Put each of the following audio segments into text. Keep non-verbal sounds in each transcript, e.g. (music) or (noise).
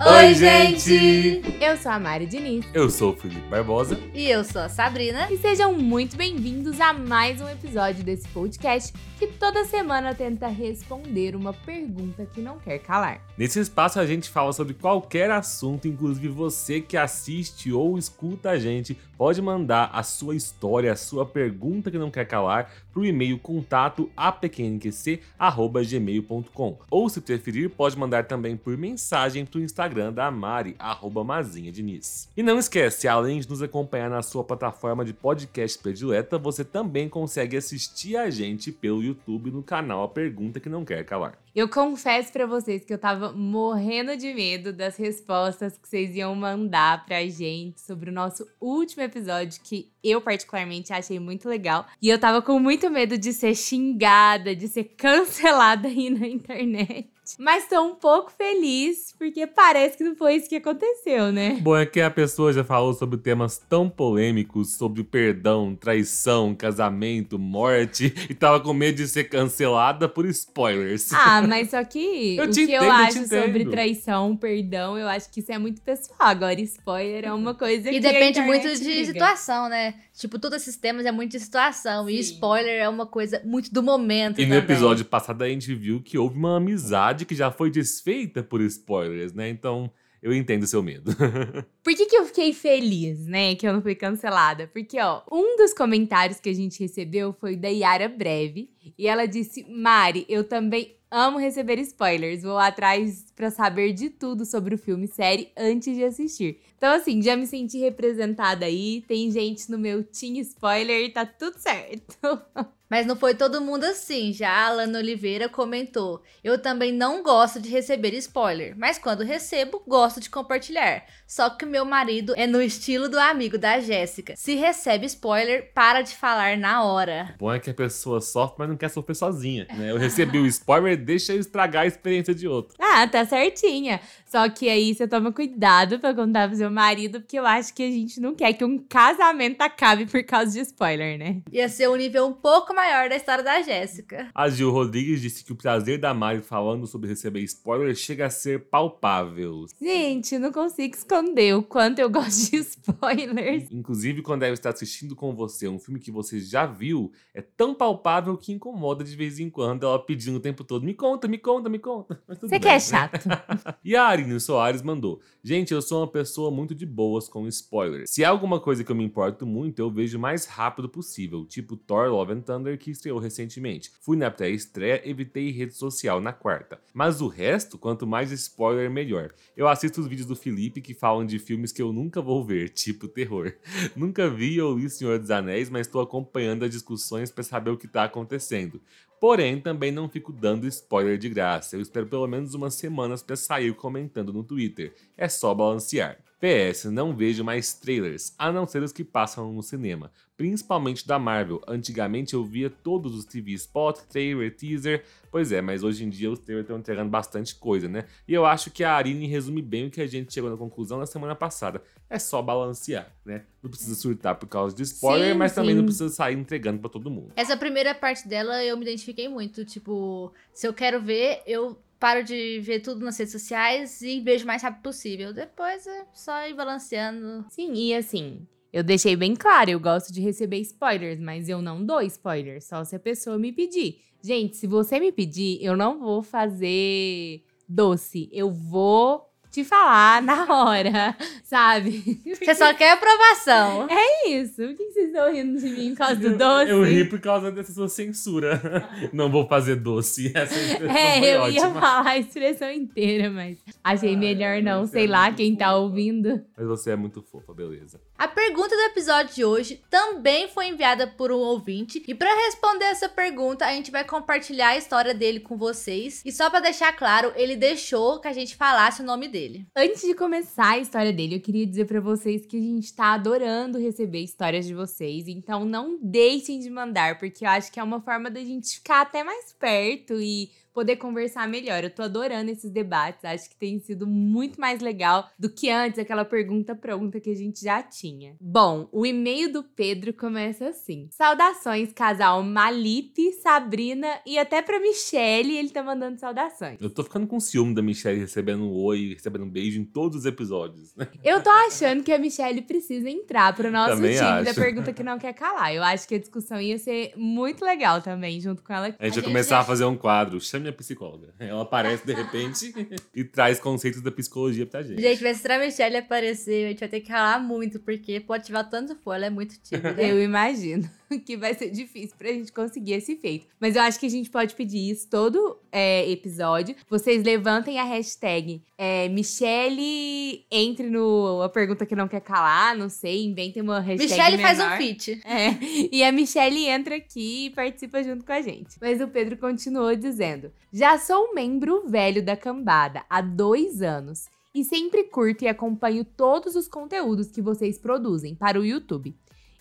Oi, gente! Eu sou a Mari Diniz. Eu sou o Felipe Barbosa. E eu sou a Sabrina. E sejam muito bem-vindos a mais um episódio desse podcast que toda semana tenta responder uma pergunta que não quer calar. Nesse espaço a gente fala sobre qualquer assunto, inclusive você que assiste ou escuta a gente pode mandar a sua história, a sua pergunta que não quer calar para o e-mail contato apqnqc@gmail.com. Ou se preferir, pode mandar também por mensagem para o Instagram da Mari, arroba Mazinha Diniz. E não esquece, além de nos acompanhar na sua plataforma de podcast predileta, você também consegue assistir a gente pelo YouTube no canal A Pergunta que Não Quer Calar. Eu confesso para vocês que eu tava morrendo de medo das respostas que vocês iam mandar pra gente sobre o nosso último episódio, que eu particularmente achei muito legal. E eu tava com muito medo de ser xingada, de ser cancelada aí na internet. Mas tô um pouco feliz, porque parece que não foi isso que aconteceu, né? Bom, é que a pessoa já falou sobre temas tão polêmicos, sobre perdão, traição, casamento, morte, (laughs) e tava com medo de ser cancelada por spoilers. Ah, (laughs) mas só que eu o que entendo, eu acho sobre traição, perdão, eu acho que isso é muito pessoal. Agora, spoiler é uma coisa e que. E depende muito de briga. situação, né? Tipo, todos esses temas é muito de situação. Sim. E spoiler é uma coisa muito do momento. E também. no episódio passado a gente viu que houve uma amizade que já foi desfeita por spoilers, né? Então. Eu entendo o seu medo. (laughs) Por que, que eu fiquei feliz, né, que eu não fui cancelada? Porque, ó, um dos comentários que a gente recebeu foi da Yara Breve. E ela disse: Mari, eu também amo receber spoilers. Vou atrás para saber de tudo sobre o filme série antes de assistir. Então, assim, já me senti representada aí. Tem gente no meu Team Spoiler, tá tudo certo. (laughs) Mas não foi todo mundo assim. Já a Alana Oliveira comentou: Eu também não gosto de receber spoiler, mas quando recebo, gosto de compartilhar. Só que meu marido é no estilo do amigo da Jéssica. Se recebe spoiler, para de falar na hora. Bom é que a pessoa sofre, mas não quer sofrer sozinha, né? Eu recebi o spoiler, deixa eu estragar a experiência de outro. Ah, tá certinha. Só que aí você toma cuidado pra contar pro seu marido, porque eu acho que a gente não quer que um casamento acabe por causa de spoiler, né? Ia ser um nível um pouco maior da história da Jéssica. A Gil Rodrigues disse que o prazer da Mari falando sobre receber spoiler chega a ser palpável. Gente, não consigo esconder o quanto eu gosto de (laughs) spoilers. Inclusive, quando ela está assistindo com você um filme que você já viu, é tão palpável que incomoda de vez em quando ela pedindo o tempo todo: me conta, me conta, me conta. (laughs) Você que é chato. (laughs) e a Arine Soares mandou: Gente, eu sou uma pessoa muito de boas com spoilers. Se há alguma coisa que eu me importo muito, eu vejo o mais rápido possível, tipo Thor Love and Thunder, que estreou recentemente. Fui na pré-estreia, evitei rede social na quarta. Mas o resto, quanto mais spoiler, melhor. Eu assisto os vídeos do Felipe que falam de filmes que eu nunca vou ver, (laughs) tipo terror. nunca vi ou li Senhor dos Anéis, mas estou acompanhando as discussões para saber o que está acontecendo. Porém, também não fico dando spoiler de graça. Eu espero pelo menos umas semanas para sair comentando no Twitter. É só balancear. PS, não vejo mais trailers, a não ser os que passam no cinema, principalmente da Marvel. Antigamente eu via todos os TV spot, trailer, teaser. Pois é, mas hoje em dia os trailers estão entregando bastante coisa, né? E eu acho que a Arine resume bem o que a gente chegou na conclusão na semana passada. É só balancear, né? Não precisa surtar por causa de spoiler, sim, mas sim. também não precisa sair entregando para todo mundo. Essa primeira parte dela eu me identifiquei muito, tipo, se eu quero ver, eu paro de ver tudo nas redes sociais e vejo o mais rápido possível. Depois é só ir balanceando. Sim, e assim, eu deixei bem claro, eu gosto de receber spoilers, mas eu não dou spoilers, só se a pessoa me pedir. Gente, se você me pedir, eu não vou fazer doce, eu vou te falar na hora, (laughs) sabe? Você só quer aprovação. É isso. Por que vocês estão rindo de mim por causa do doce? Eu, eu ri por causa dessa sua censura. (laughs) Não vou fazer doce. (laughs) Essa é, eu ótima. ia falar a expressão inteira, mas achei melhor não. Sei lá quem tá ouvindo. Mas você é muito fofa, beleza. A pergunta do episódio de hoje também foi enviada por um ouvinte. E para responder essa pergunta, a gente vai compartilhar a história dele com vocês. E só para deixar claro, ele deixou que a gente falasse o nome dele. Antes de começar a história dele, eu queria dizer para vocês que a gente tá adorando receber histórias de vocês. Então não deixem de mandar, porque eu acho que é uma forma da gente ficar até mais perto e poder conversar melhor. Eu tô adorando esses debates, acho que tem sido muito mais legal do que antes aquela pergunta pronta que a gente já tinha. Bom, o e-mail do Pedro começa assim: Saudações, casal Malipe, Sabrina e até pra Michelle, ele tá mandando saudações. Eu tô ficando com ciúme da Michelle recebendo um oi, recebendo um beijo em todos os episódios. né? Eu tô achando que a Michelle precisa entrar pro nosso Também time da acho. pergunta que não quer calar. Eu acho que a discussão ia ser muito legal também, junto com ela aqui. A gente A gente começar já- a fazer um quadro, chame a psicóloga. Ela aparece de repente e traz conceitos da psicologia pra gente. Gente, mas se Michelle aparecer, a gente vai ter que ralar muito, porque pode ativar tanto for, ela é muito tímida. Eu imagino (laughs) que vai ser difícil pra gente conseguir esse feito. Mas eu acho que a gente pode pedir isso todo é, episódio. Vocês levantem a hashtag é, Michelle entre no a pergunta que não quer calar, não sei, inventem uma hashtag Michelle faz um feat. É, e a Michelle entra aqui e participa junto com a gente. Mas o Pedro continuou dizendo: Já sou um membro velho da cambada há dois anos e sempre curto e acompanho todos os conteúdos que vocês produzem para o YouTube.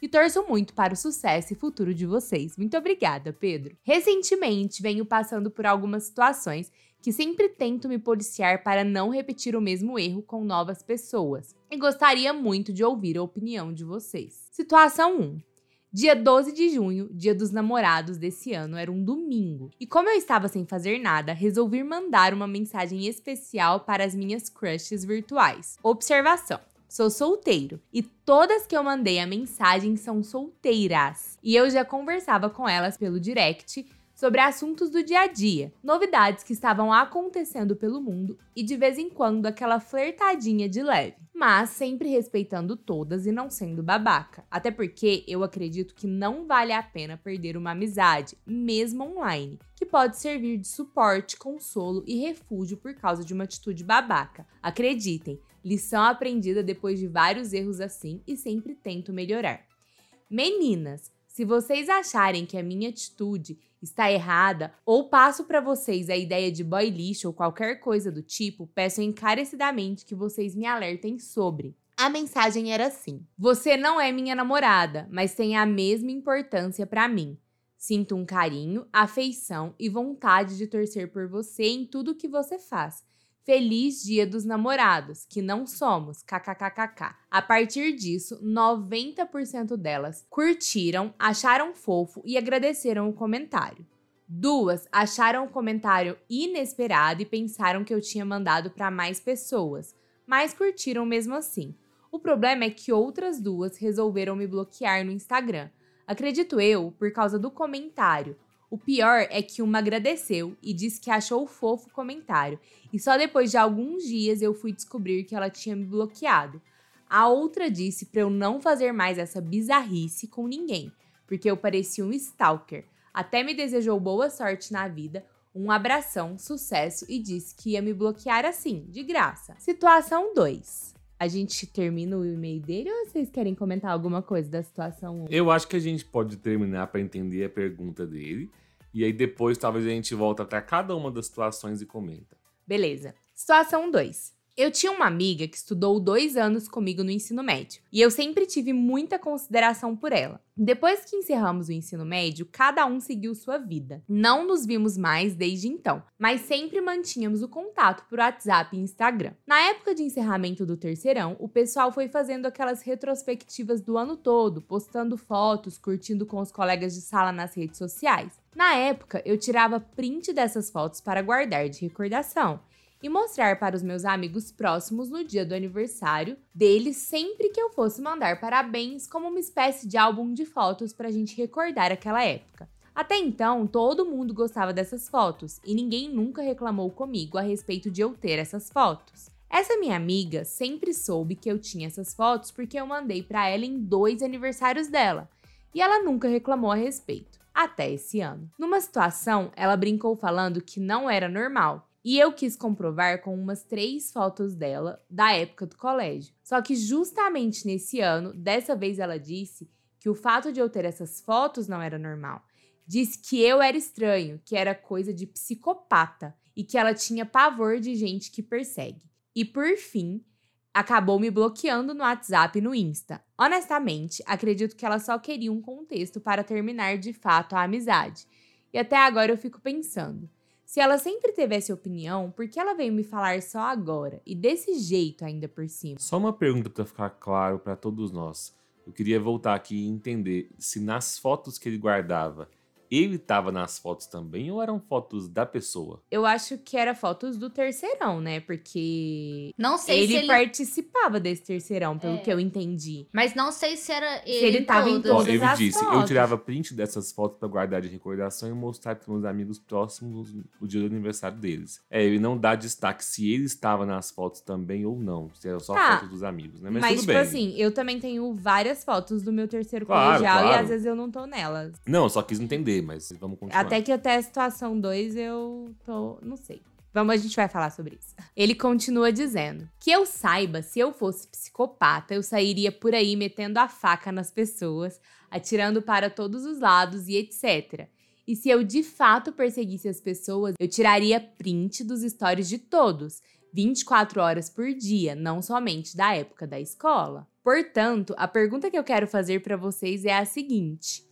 E torço muito para o sucesso e futuro de vocês. Muito obrigada, Pedro. Recentemente venho passando por algumas situações que sempre tento me policiar para não repetir o mesmo erro com novas pessoas. E gostaria muito de ouvir a opinião de vocês. Situação 1. Dia 12 de junho, dia dos namorados desse ano, era um domingo. E como eu estava sem fazer nada, resolvi mandar uma mensagem especial para as minhas crushes virtuais. Observação. Sou solteiro e todas que eu mandei a mensagem são solteiras. E eu já conversava com elas pelo direct sobre assuntos do dia a dia, novidades que estavam acontecendo pelo mundo e de vez em quando aquela flertadinha de leve, mas sempre respeitando todas e não sendo babaca. Até porque eu acredito que não vale a pena perder uma amizade, mesmo online, que pode servir de suporte, consolo e refúgio por causa de uma atitude babaca. Acreditem, lição aprendida depois de vários erros assim e sempre tento melhorar. Meninas, se vocês acharem que a minha atitude está errada ou passo para vocês a ideia de boy lixo ou qualquer coisa do tipo, peço encarecidamente que vocês me alertem sobre. A mensagem era assim: Você não é minha namorada, mas tem a mesma importância para mim. Sinto um carinho, afeição e vontade de torcer por você em tudo que você faz. Feliz Dia dos Namorados, que não somos, kkkk. A partir disso, 90% delas curtiram, acharam fofo e agradeceram o comentário. Duas acharam o comentário inesperado e pensaram que eu tinha mandado para mais pessoas, mas curtiram mesmo assim. O problema é que outras duas resolveram me bloquear no Instagram. Acredito eu, por causa do comentário. O pior é que uma agradeceu e disse que achou fofo o comentário, e só depois de alguns dias eu fui descobrir que ela tinha me bloqueado. A outra disse para eu não fazer mais essa bizarrice com ninguém, porque eu parecia um stalker. Até me desejou boa sorte na vida, um abração, sucesso e disse que ia me bloquear assim, de graça. Situação 2. A gente termina o e-mail dele ou vocês querem comentar alguma coisa da situação 1? Eu acho que a gente pode terminar pra entender a pergunta dele. E aí depois talvez a gente volta pra cada uma das situações e comenta. Beleza. Situação 2. Eu tinha uma amiga que estudou dois anos comigo no ensino médio e eu sempre tive muita consideração por ela. Depois que encerramos o ensino médio, cada um seguiu sua vida. Não nos vimos mais desde então, mas sempre mantínhamos o contato por WhatsApp e Instagram. Na época de encerramento do terceirão, o pessoal foi fazendo aquelas retrospectivas do ano todo, postando fotos, curtindo com os colegas de sala nas redes sociais. Na época, eu tirava print dessas fotos para guardar de recordação e mostrar para os meus amigos próximos no dia do aniversário deles sempre que eu fosse mandar parabéns como uma espécie de álbum de fotos para a gente recordar aquela época. Até então, todo mundo gostava dessas fotos e ninguém nunca reclamou comigo a respeito de eu ter essas fotos. Essa minha amiga sempre soube que eu tinha essas fotos porque eu mandei para ela em dois aniversários dela e ela nunca reclamou a respeito, até esse ano. Numa situação, ela brincou falando que não era normal e eu quis comprovar com umas três fotos dela da época do colégio. Só que justamente nesse ano, dessa vez ela disse que o fato de eu ter essas fotos não era normal. Disse que eu era estranho, que era coisa de psicopata e que ela tinha pavor de gente que persegue. E por fim, acabou me bloqueando no WhatsApp e no Insta. Honestamente, acredito que ela só queria um contexto para terminar de fato a amizade. E até agora eu fico pensando: Se ela sempre teve essa opinião, por que ela veio me falar só agora? E desse jeito ainda por cima? Só uma pergunta para ficar claro para todos nós. Eu queria voltar aqui e entender se nas fotos que ele guardava ele estava nas fotos também ou eram fotos da pessoa? Eu acho que era fotos do terceirão, né? Porque Não sei ele, se ele... participava desse terceirão, pelo É. que eu entendi. Mas não sei se era ele, Se ele tava em todas. Ó, ele as disse, eu fotos. tirava print dessas fotos para guardar de recordação e mostrar para meus amigos próximos no dia do aniversário deles. É, ele não dá destaque se ele estava nas fotos também ou não, se eram só Tá. fotos dos amigos, né? Mas, Mas, tudo tipo bem. assim, eu também tenho várias fotos do meu terceiro Claro, colegial e claro. às vezes eu não tô nelas. Não, eu só quis entender, mas vamos continuar. Até que até a situação 2 eu tô. Não sei. Vamos, a gente vai falar sobre isso. Ele continua dizendo: Que eu saiba, se eu fosse psicopata, eu sairia por aí metendo a faca nas pessoas, atirando para todos os lados e etc. E se eu de fato perseguisse as pessoas, eu tiraria print dos stories de todos, 24 horas por dia, não somente da época da escola. Portanto, a pergunta que eu quero fazer para vocês é a seguinte: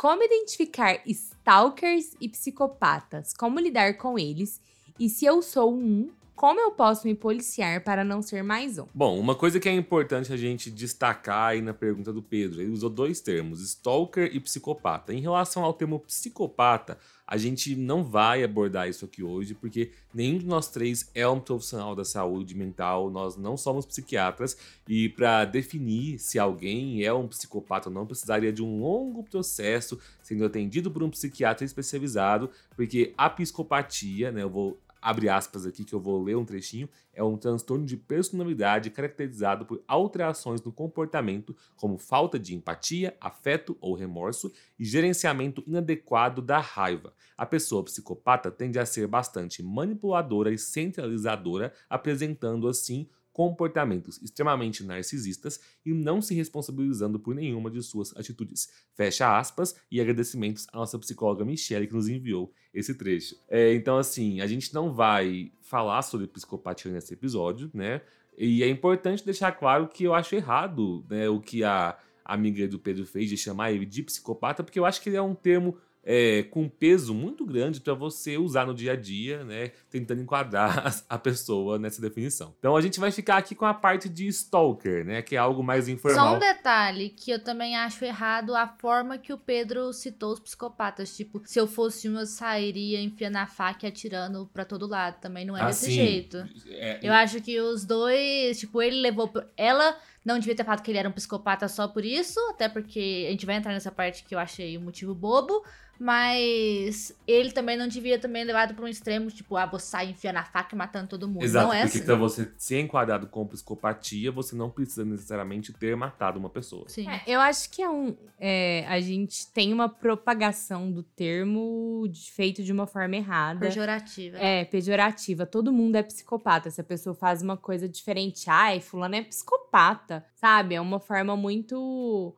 como identificar stalkers e psicopatas? Como lidar com eles? E se eu sou um, como eu posso me policiar para não ser mais um? Bom, uma coisa que é importante a gente destacar aí na pergunta do Pedro, ele usou dois termos, stalker e psicopata. Em relação ao termo psicopata, a gente não vai abordar isso aqui hoje, porque nenhum de nós três é um profissional da saúde mental, nós não somos psiquiatras, e para definir se alguém é um psicopata ou não, precisaria de um longo processo sendo atendido por um psiquiatra especializado, porque a psicopatia, né, eu vou abre aspas aqui que eu vou ler um trechinho, é um transtorno de personalidade caracterizado por alterações no comportamento, como falta de empatia, afeto ou remorso e gerenciamento inadequado da raiva. A pessoa psicopata tende a ser bastante manipuladora e centralizadora, apresentando assim comportamentos extremamente narcisistas e não se responsabilizando por nenhuma de suas atitudes. Fecha aspas e agradecimentos à nossa psicóloga Michelle que nos enviou esse trecho. É, então, assim, a gente não vai falar sobre psicopatia nesse episódio, né? E é importante deixar claro que eu acho errado né, o que a amiga do Pedro fez de chamar ele de psicopata, porque eu acho que ele é um termo é, com peso muito grande para você usar no dia a dia, né? Tentando enquadrar (laughs) a pessoa nessa definição. Então a gente vai ficar aqui com a parte de stalker, né? Que é algo mais Só informal. um detalhe que eu também acho errado a forma que o Pedro citou os psicopatas. Tipo, se eu fosse um, eu sairia enfiando a faca e atirando pra todo lado. Também não é desse Assim, jeito. é, Eu acho que os dois, tipo, ele levou. Ela não devia ter falado que ele era um psicopata só por isso, até porque a gente vai entrar nessa parte que eu achei um motivo bobo. Mas ele também não devia também levado pra um extremo, tipo, ah, vou sair enfiando a faca e matando todo mundo. Exato, não é porque assim. pra você ser enquadrado com psicopatia, você não precisa necessariamente ter matado uma pessoa. Sim. É, eu acho que é um. é, a gente tem uma propagação do termo de- feito de uma forma errada. Pejorativa. É, pejorativa. Todo mundo é psicopata. Se a pessoa faz uma coisa diferente, ai, fulano é psicopata, sabe? É uma forma muito.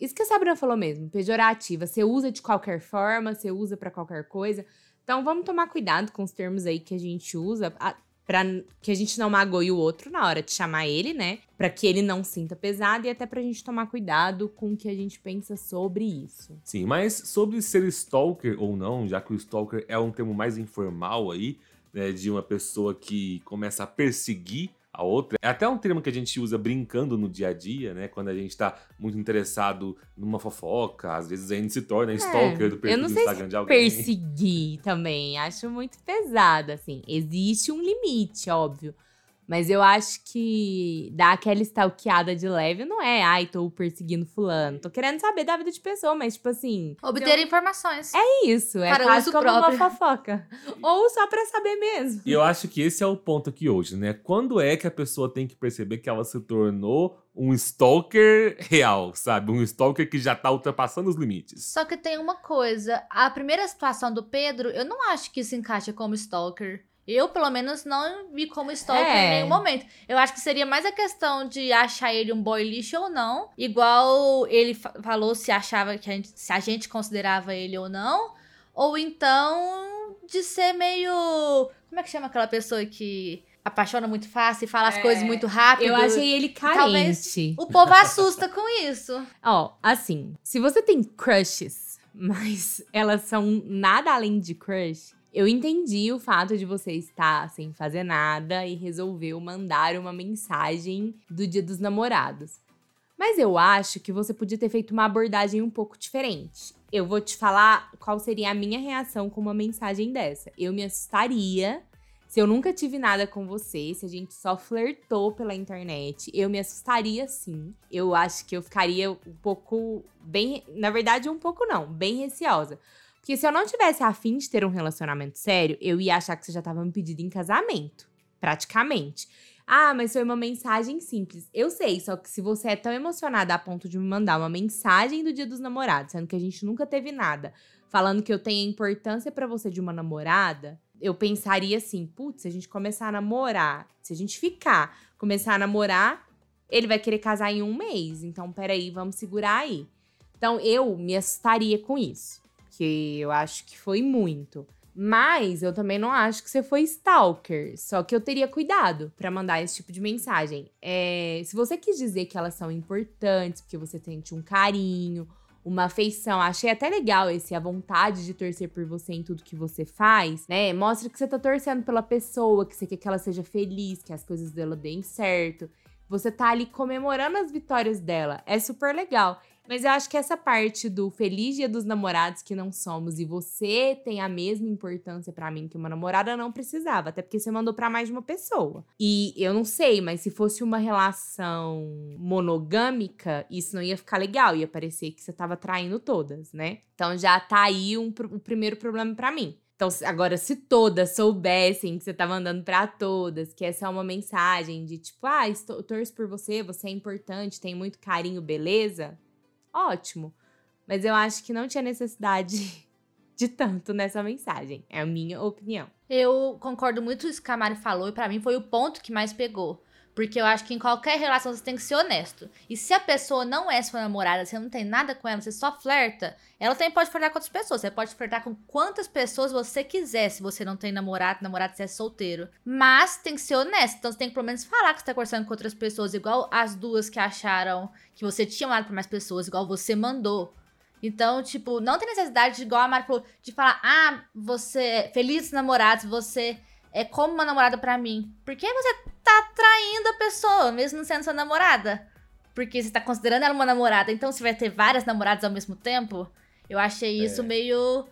Isso que a Sabrina falou mesmo, pejorativa. Você usa de qualquer forma, você usa pra qualquer coisa. Então vamos tomar cuidado com os termos aí que a gente usa, a- pra que a gente não magoe o outro na hora de chamar ele, né? Pra que ele não sinta pesado e até pra gente tomar cuidado com o que a gente pensa sobre isso. Sim, mas sobre ser stalker ou não, já que o stalker é um termo mais informal aí, né, de uma pessoa que começa a perseguir a outra. É até um termo que a gente usa brincando no dia a dia, né? Quando a gente tá muito interessado numa fofoca, às vezes a gente se torna stalker do É, perfil do Instagram de alguém. Perseguir também, acho muito pesado, assim. Existe um limite, óbvio. Mas eu acho que dar aquela stalkeada de leve não é, ai, tô perseguindo fulano. Tô querendo saber da vida de pessoa, mas, tipo assim. Obter informações. É isso, é Para quase uso como próprio. uma fofoca. (laughs) Ou só pra saber mesmo. E eu acho que esse é o ponto aqui hoje, né? Quando é que a pessoa tem que perceber que ela se tornou um stalker real, sabe? Um stalker que já tá ultrapassando os limites. Só que tem uma coisa. A primeira situação do Pedro, eu não acho que se encaixa como stalker. Eu, pelo menos, não vi como stalker É. em nenhum momento. Eu acho que seria mais a questão de achar ele um boy lixo ou não. Igual ele fa- falou se achava que a gente, se a gente considerava ele ou não. Ou então de ser meio. Como é que chama aquela pessoa que apaixona muito fácil e fala as É. coisas muito rápido? Eu achei ele Talvez- carente. O povo assusta com isso. (laughs) Ó, assim, se você tem crushes, (laughs) mas elas são nada além de crush, Eu entendi o fato de você estar sem fazer nada e resolveu mandar uma mensagem do Dia dos Namorados. Mas eu acho que você podia ter feito uma abordagem um pouco diferente. Eu vou te falar qual seria a minha reação com uma mensagem dessa. Eu me assustaria se eu nunca tive nada com você, se a gente só flertou pela internet, eu me assustaria sim. Eu acho que eu ficaria um pouco bem, na verdade um pouco não, bem receosa. Porque se eu não tivesse afim de ter um relacionamento sério, eu ia achar que você já tava me pedindo em casamento. Praticamente. Ah, mas foi uma mensagem simples. Eu sei, só que se você é tão emocionada a ponto de me mandar uma mensagem do Dia dos Namorados, sendo que a gente nunca teve nada, falando que eu tenho importância para você de uma namorada, eu pensaria assim: putz, se a gente começar a namorar, se a gente ficar, começar a namorar, ele vai querer casar em um mês. Então, peraí, vamos segurar aí. Então, eu me assustaria com isso porque eu acho que foi muito. Mas eu também não acho que você foi stalker. Só que eu teria cuidado para mandar esse tipo de mensagem. É, se você quis dizer que elas são importantes, porque você sente um carinho, uma afeição, achei até legal esse a vontade de torcer por você em tudo que você faz, né? Mostra que você tá torcendo pela pessoa, que você quer que ela seja feliz, que as coisas dela deem certo. Você tá ali comemorando as vitórias dela. É super legal. Mas eu acho que essa parte do feliz dia dos namorados que não somos e você tem a mesma importância para mim que uma namorada não precisava, até porque você mandou para mais de uma pessoa. E eu não sei, mas se fosse uma relação monogâmica, isso não ia ficar legal, ia parecer que você tava traindo todas, né? Então já tá aí um, o primeiro problema para mim. Então, agora, se todas soubessem que você tá mandando para todas, que essa é uma mensagem de tipo, ah, estou, torço por você, você é importante, tem muito carinho, beleza? Ótimo. Mas eu acho que não tinha necessidade (laughs) de tanto nessa mensagem. É a minha opinião. Eu concordo muito com isso que a Mari falou e para mim foi o ponto que mais pegou. Porque eu acho que em qualquer relação você tem que ser honesto. E se a pessoa não é sua namorada, você não tem nada com ela, você só flerta, ela também pode flertar com outras pessoas. Você pode flertar com quantas pessoas você quiser, se você não tem namorado, namorado, se é solteiro. Mas tem que ser honesto. Então você tem que pelo menos falar que você tá conversando com outras pessoas, igual as duas que acharam que você tinha mandado pra mais pessoas, igual você mandou. Então, tipo, não tem necessidade, de, igual a Mari falou, de falar, ah, você. Felizes namorados, você é como uma namorada para mim. Porque você tá traindo a pessoa, mesmo sendo sua namorada. Porque você tá considerando ela uma namorada. Então você vai ter várias namoradas ao mesmo tempo. Eu achei isso é. meio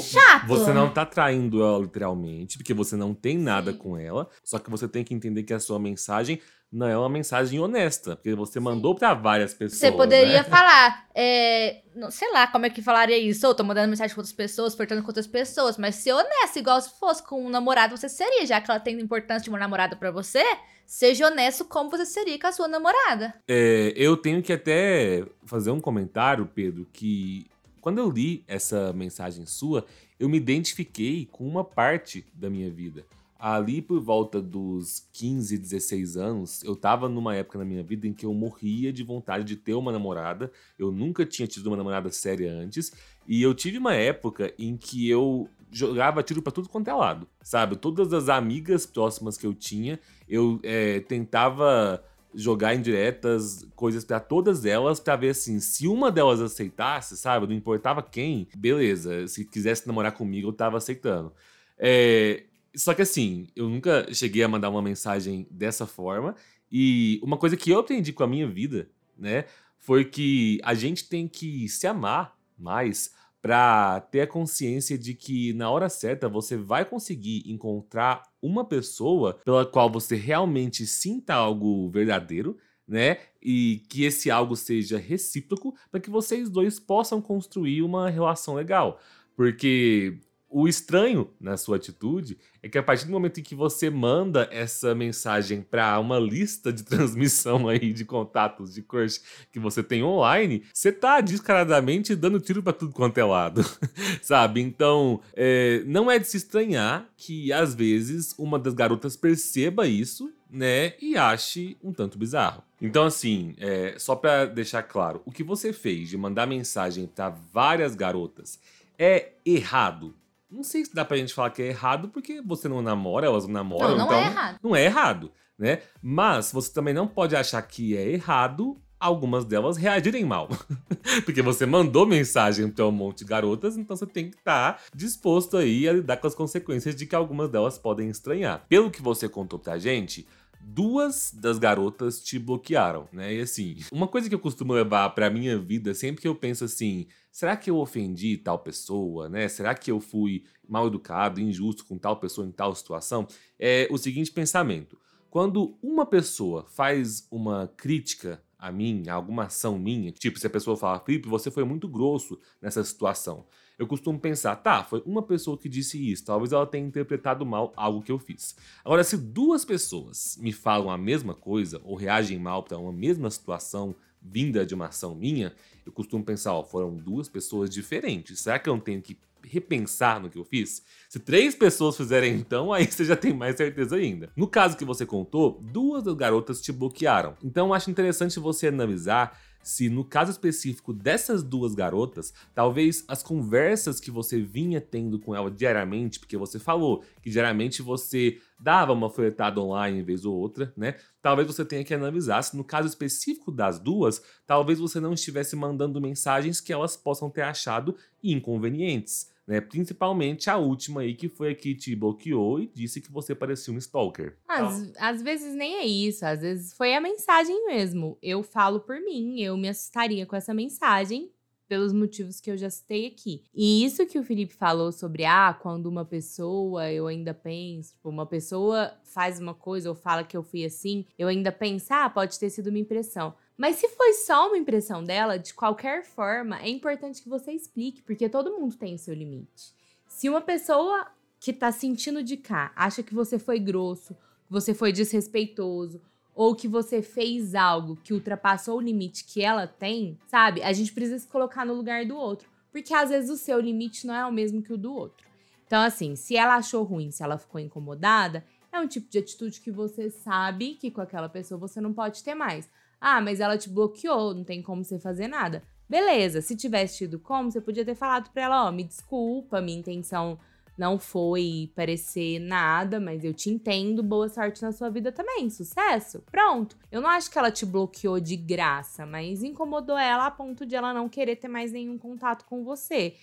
chato. Você não tá traindo ela literalmente, porque você não tem nada Sim. com ela. Só que você tem que entender que a sua mensagem não é uma mensagem honesta, porque você mandou para várias pessoas. Você poderia né? falar, (laughs) é, não, sei lá como é que falaria isso. Eu tô mandando mensagem com outras pessoas, portando com outras pessoas, mas ser honesto, igual se fosse com um namorado, você seria, já que ela tem importância de uma namorada para você, seja honesto como você seria com a sua namorada. É, eu tenho que até fazer um comentário, Pedro, que quando eu li essa mensagem sua, eu me identifiquei com uma parte da minha vida ali por volta dos 15, 16 anos, eu tava numa época na minha vida em que eu morria de vontade de ter uma namorada. Eu nunca tinha tido uma namorada séria antes. E eu tive uma época em que eu jogava tiro para tudo quanto é lado, sabe? Todas as amigas próximas que eu tinha, eu é, tentava jogar indiretas, coisas para todas elas, para ver assim, se uma delas aceitasse, sabe? Não importava quem, beleza. Se quisesse namorar comigo, eu tava aceitando. É, só que assim, eu nunca cheguei a mandar uma mensagem dessa forma. E uma coisa que eu aprendi com a minha vida, né, foi que a gente tem que se amar mais para ter a consciência de que na hora certa você vai conseguir encontrar uma pessoa pela qual você realmente sinta algo verdadeiro, né? E que esse algo seja recíproco para que vocês dois possam construir uma relação legal. Porque o estranho na sua atitude é que a partir do momento em que você manda essa mensagem para uma lista de (laughs) transmissão aí de contatos de crush que você tem online, você tá descaradamente dando tiro para tudo quanto é lado, (laughs) sabe? Então, é, não é de se estranhar que às vezes uma das garotas perceba isso, né, e ache um tanto bizarro. Então, assim, é, só para deixar claro, o que você fez de mandar mensagem para várias garotas é errado não sei se dá pra gente falar que é errado, porque você não namora, elas não namoram. Não, não então é errado. Não é errado, né? Mas você também não pode achar que é errado algumas delas reagirem mal. (laughs) Porque você mandou mensagem para um monte de garotas, então você tem que estar tá disposto aí a lidar com as consequências de que algumas delas podem estranhar. Pelo que você contou pra gente, duas das garotas te bloquearam, né? E assim, uma coisa que eu costumo levar pra minha vida, sempre que eu penso assim, será que eu ofendi tal pessoa, né? Será que eu fui mal educado, injusto com tal pessoa em tal situação? É o seguinte pensamento. Quando uma pessoa faz uma crítica a mim, a alguma ação minha, tipo, se a pessoa fala, Felipe, você foi muito grosso nessa situação. Eu costumo pensar, tá, foi uma pessoa que disse isso, talvez ela tenha interpretado mal algo que eu fiz. Agora, se duas pessoas me falam a mesma coisa ou reagem mal para uma mesma situação vinda de uma ação minha, eu costumo pensar, ó, foram duas pessoas diferentes. Será que eu não tenho que repensar no que eu fiz? Se três pessoas fizerem então, aí você já tem mais certeza ainda. No caso que você contou, duas das garotas te bloquearam. Então acho interessante você analisar se no caso específico dessas duas garotas, talvez as conversas que você vinha tendo com ela diariamente, porque você falou que diariamente você dava uma flertada online em vez ou outra, né? Talvez você tenha que analisar se no caso específico das duas, talvez você não estivesse mandando mensagens que elas possam ter achado inconvenientes né? Principalmente a última aí, que foi a que te bloqueou e disse que você parecia um stalker. Às, então... às vezes nem é isso, às vezes foi a mensagem mesmo. Eu falo por mim, eu me assustaria com essa mensagem, pelos motivos que eu já citei aqui. E isso que o Felipe falou sobre, ah, quando uma pessoa, eu ainda penso, tipo, uma pessoa faz uma coisa ou fala que eu fui assim, eu ainda penso, ah, pode ter sido uma impressão. Mas se foi só uma impressão dela, de qualquer forma, é importante que você explique, porque todo mundo tem o seu limite. Se uma pessoa que tá sentindo de cá acha que você foi grosso, que você foi desrespeitoso, ou que você fez algo que ultrapassou o limite que ela tem, sabe? A gente precisa se colocar no lugar do outro. Porque às vezes o seu limite não é o mesmo que o do outro. Então, assim, se ela achou ruim, se ela ficou incomodada, é um tipo de atitude que você sabe que com aquela pessoa você não pode ter mais. Ah, mas ela te bloqueou, não tem como você fazer nada. Beleza, se tivesse tido como, você podia ter falado pra ela, ó, oh, me desculpa, minha intenção não foi parecer nada, mas eu te entendo, boa sorte na sua vida também, sucesso. Pronto. Eu não acho que ela te bloqueou de graça, mas incomodou ela a ponto de ela não querer ter mais nenhum contato com você.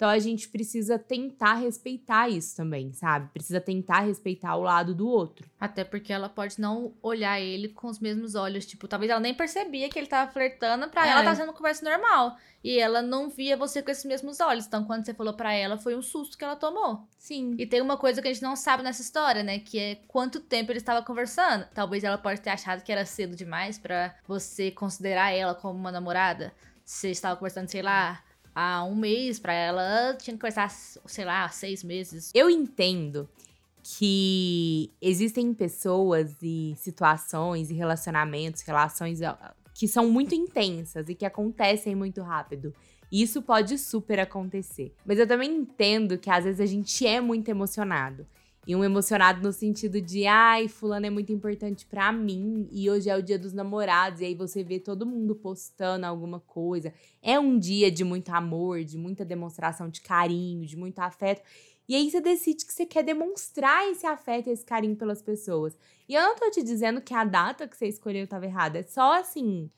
Então a gente precisa tentar respeitar isso também, sabe? Precisa tentar respeitar o lado do outro. Até porque ela pode não olhar ele com os mesmos olhos, tipo, talvez ela nem percebia que ele tava flertando, para é. ela tá sendo conversa normal. E ela não via você com esses mesmos olhos. Então quando você falou para ela, foi um susto que ela tomou. Sim. E tem uma coisa que a gente não sabe nessa história, né, que é quanto tempo ele estava conversando. Talvez ela pode ter achado que era cedo demais para você considerar ela como uma namorada. Você estava conversando, sei lá, há um mês, para ela tinha que começar, sei lá, seis meses. Eu entendo que existem pessoas e situações e relacionamentos, relações que são muito intensas e que acontecem muito rápido. Isso pode super acontecer. Mas eu também entendo que às vezes a gente é muito emocionado. E um emocionado no sentido de, ai, fulano é muito importante para mim e hoje é o dia dos namorados. E aí você vê todo mundo postando alguma coisa. É um dia de muito amor, de muita demonstração de carinho, de muito afeto. E aí você decide que você quer demonstrar esse afeto e esse carinho pelas pessoas. E eu não tô te dizendo que a data que você escolheu estava errada. É só assim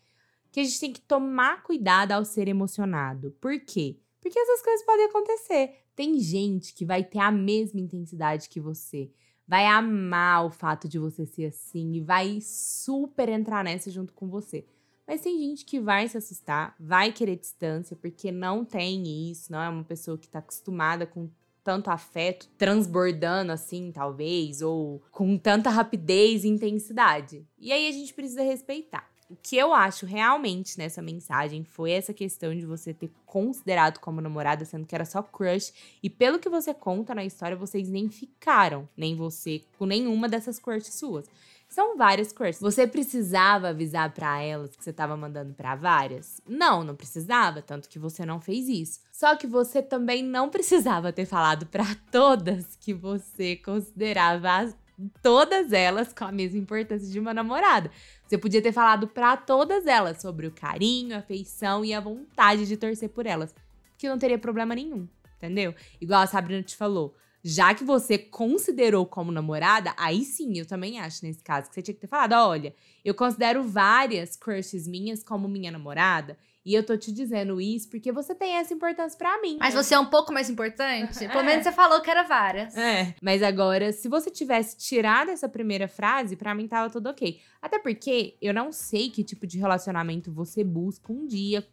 que a gente tem que tomar cuidado ao ser emocionado. Por quê? Porque essas coisas podem acontecer. Tem gente que vai ter a mesma intensidade que você, vai amar o fato de você ser assim e vai super entrar nessa junto com você. Mas tem gente que vai se assustar, vai querer distância, porque não tem isso, não é uma pessoa que está acostumada com tanto afeto transbordando assim, talvez, ou com tanta rapidez e intensidade. E aí a gente precisa respeitar. O que eu acho realmente nessa mensagem foi essa questão de você ter considerado como namorada, sendo que era só crush. E pelo que você conta na história, vocês nem ficaram, nem você, com nenhuma dessas crushes suas. São várias crushes. Você precisava avisar para elas que você tava mandando para várias? Não, não precisava, tanto que você não fez isso. Só que você também não precisava ter falado para todas que você considerava todas elas com a mesma importância de uma namorada. Você podia ter falado para todas elas sobre o carinho, a afeição e a vontade de torcer por elas, que não teria problema nenhum, entendeu? Igual a Sabrina te falou. Já que você considerou como namorada, aí sim, eu também acho nesse caso que você tinha que ter falado: olha, eu considero várias crushes minhas como minha namorada. E eu tô te dizendo isso porque você tem essa importância para mim. Mas você é um pouco mais importante? Pelo é. menos você falou que era várias. É. Mas agora, se você tivesse tirado essa primeira frase, para mim tava tudo ok. Até porque eu não sei que tipo de relacionamento você busca um dia,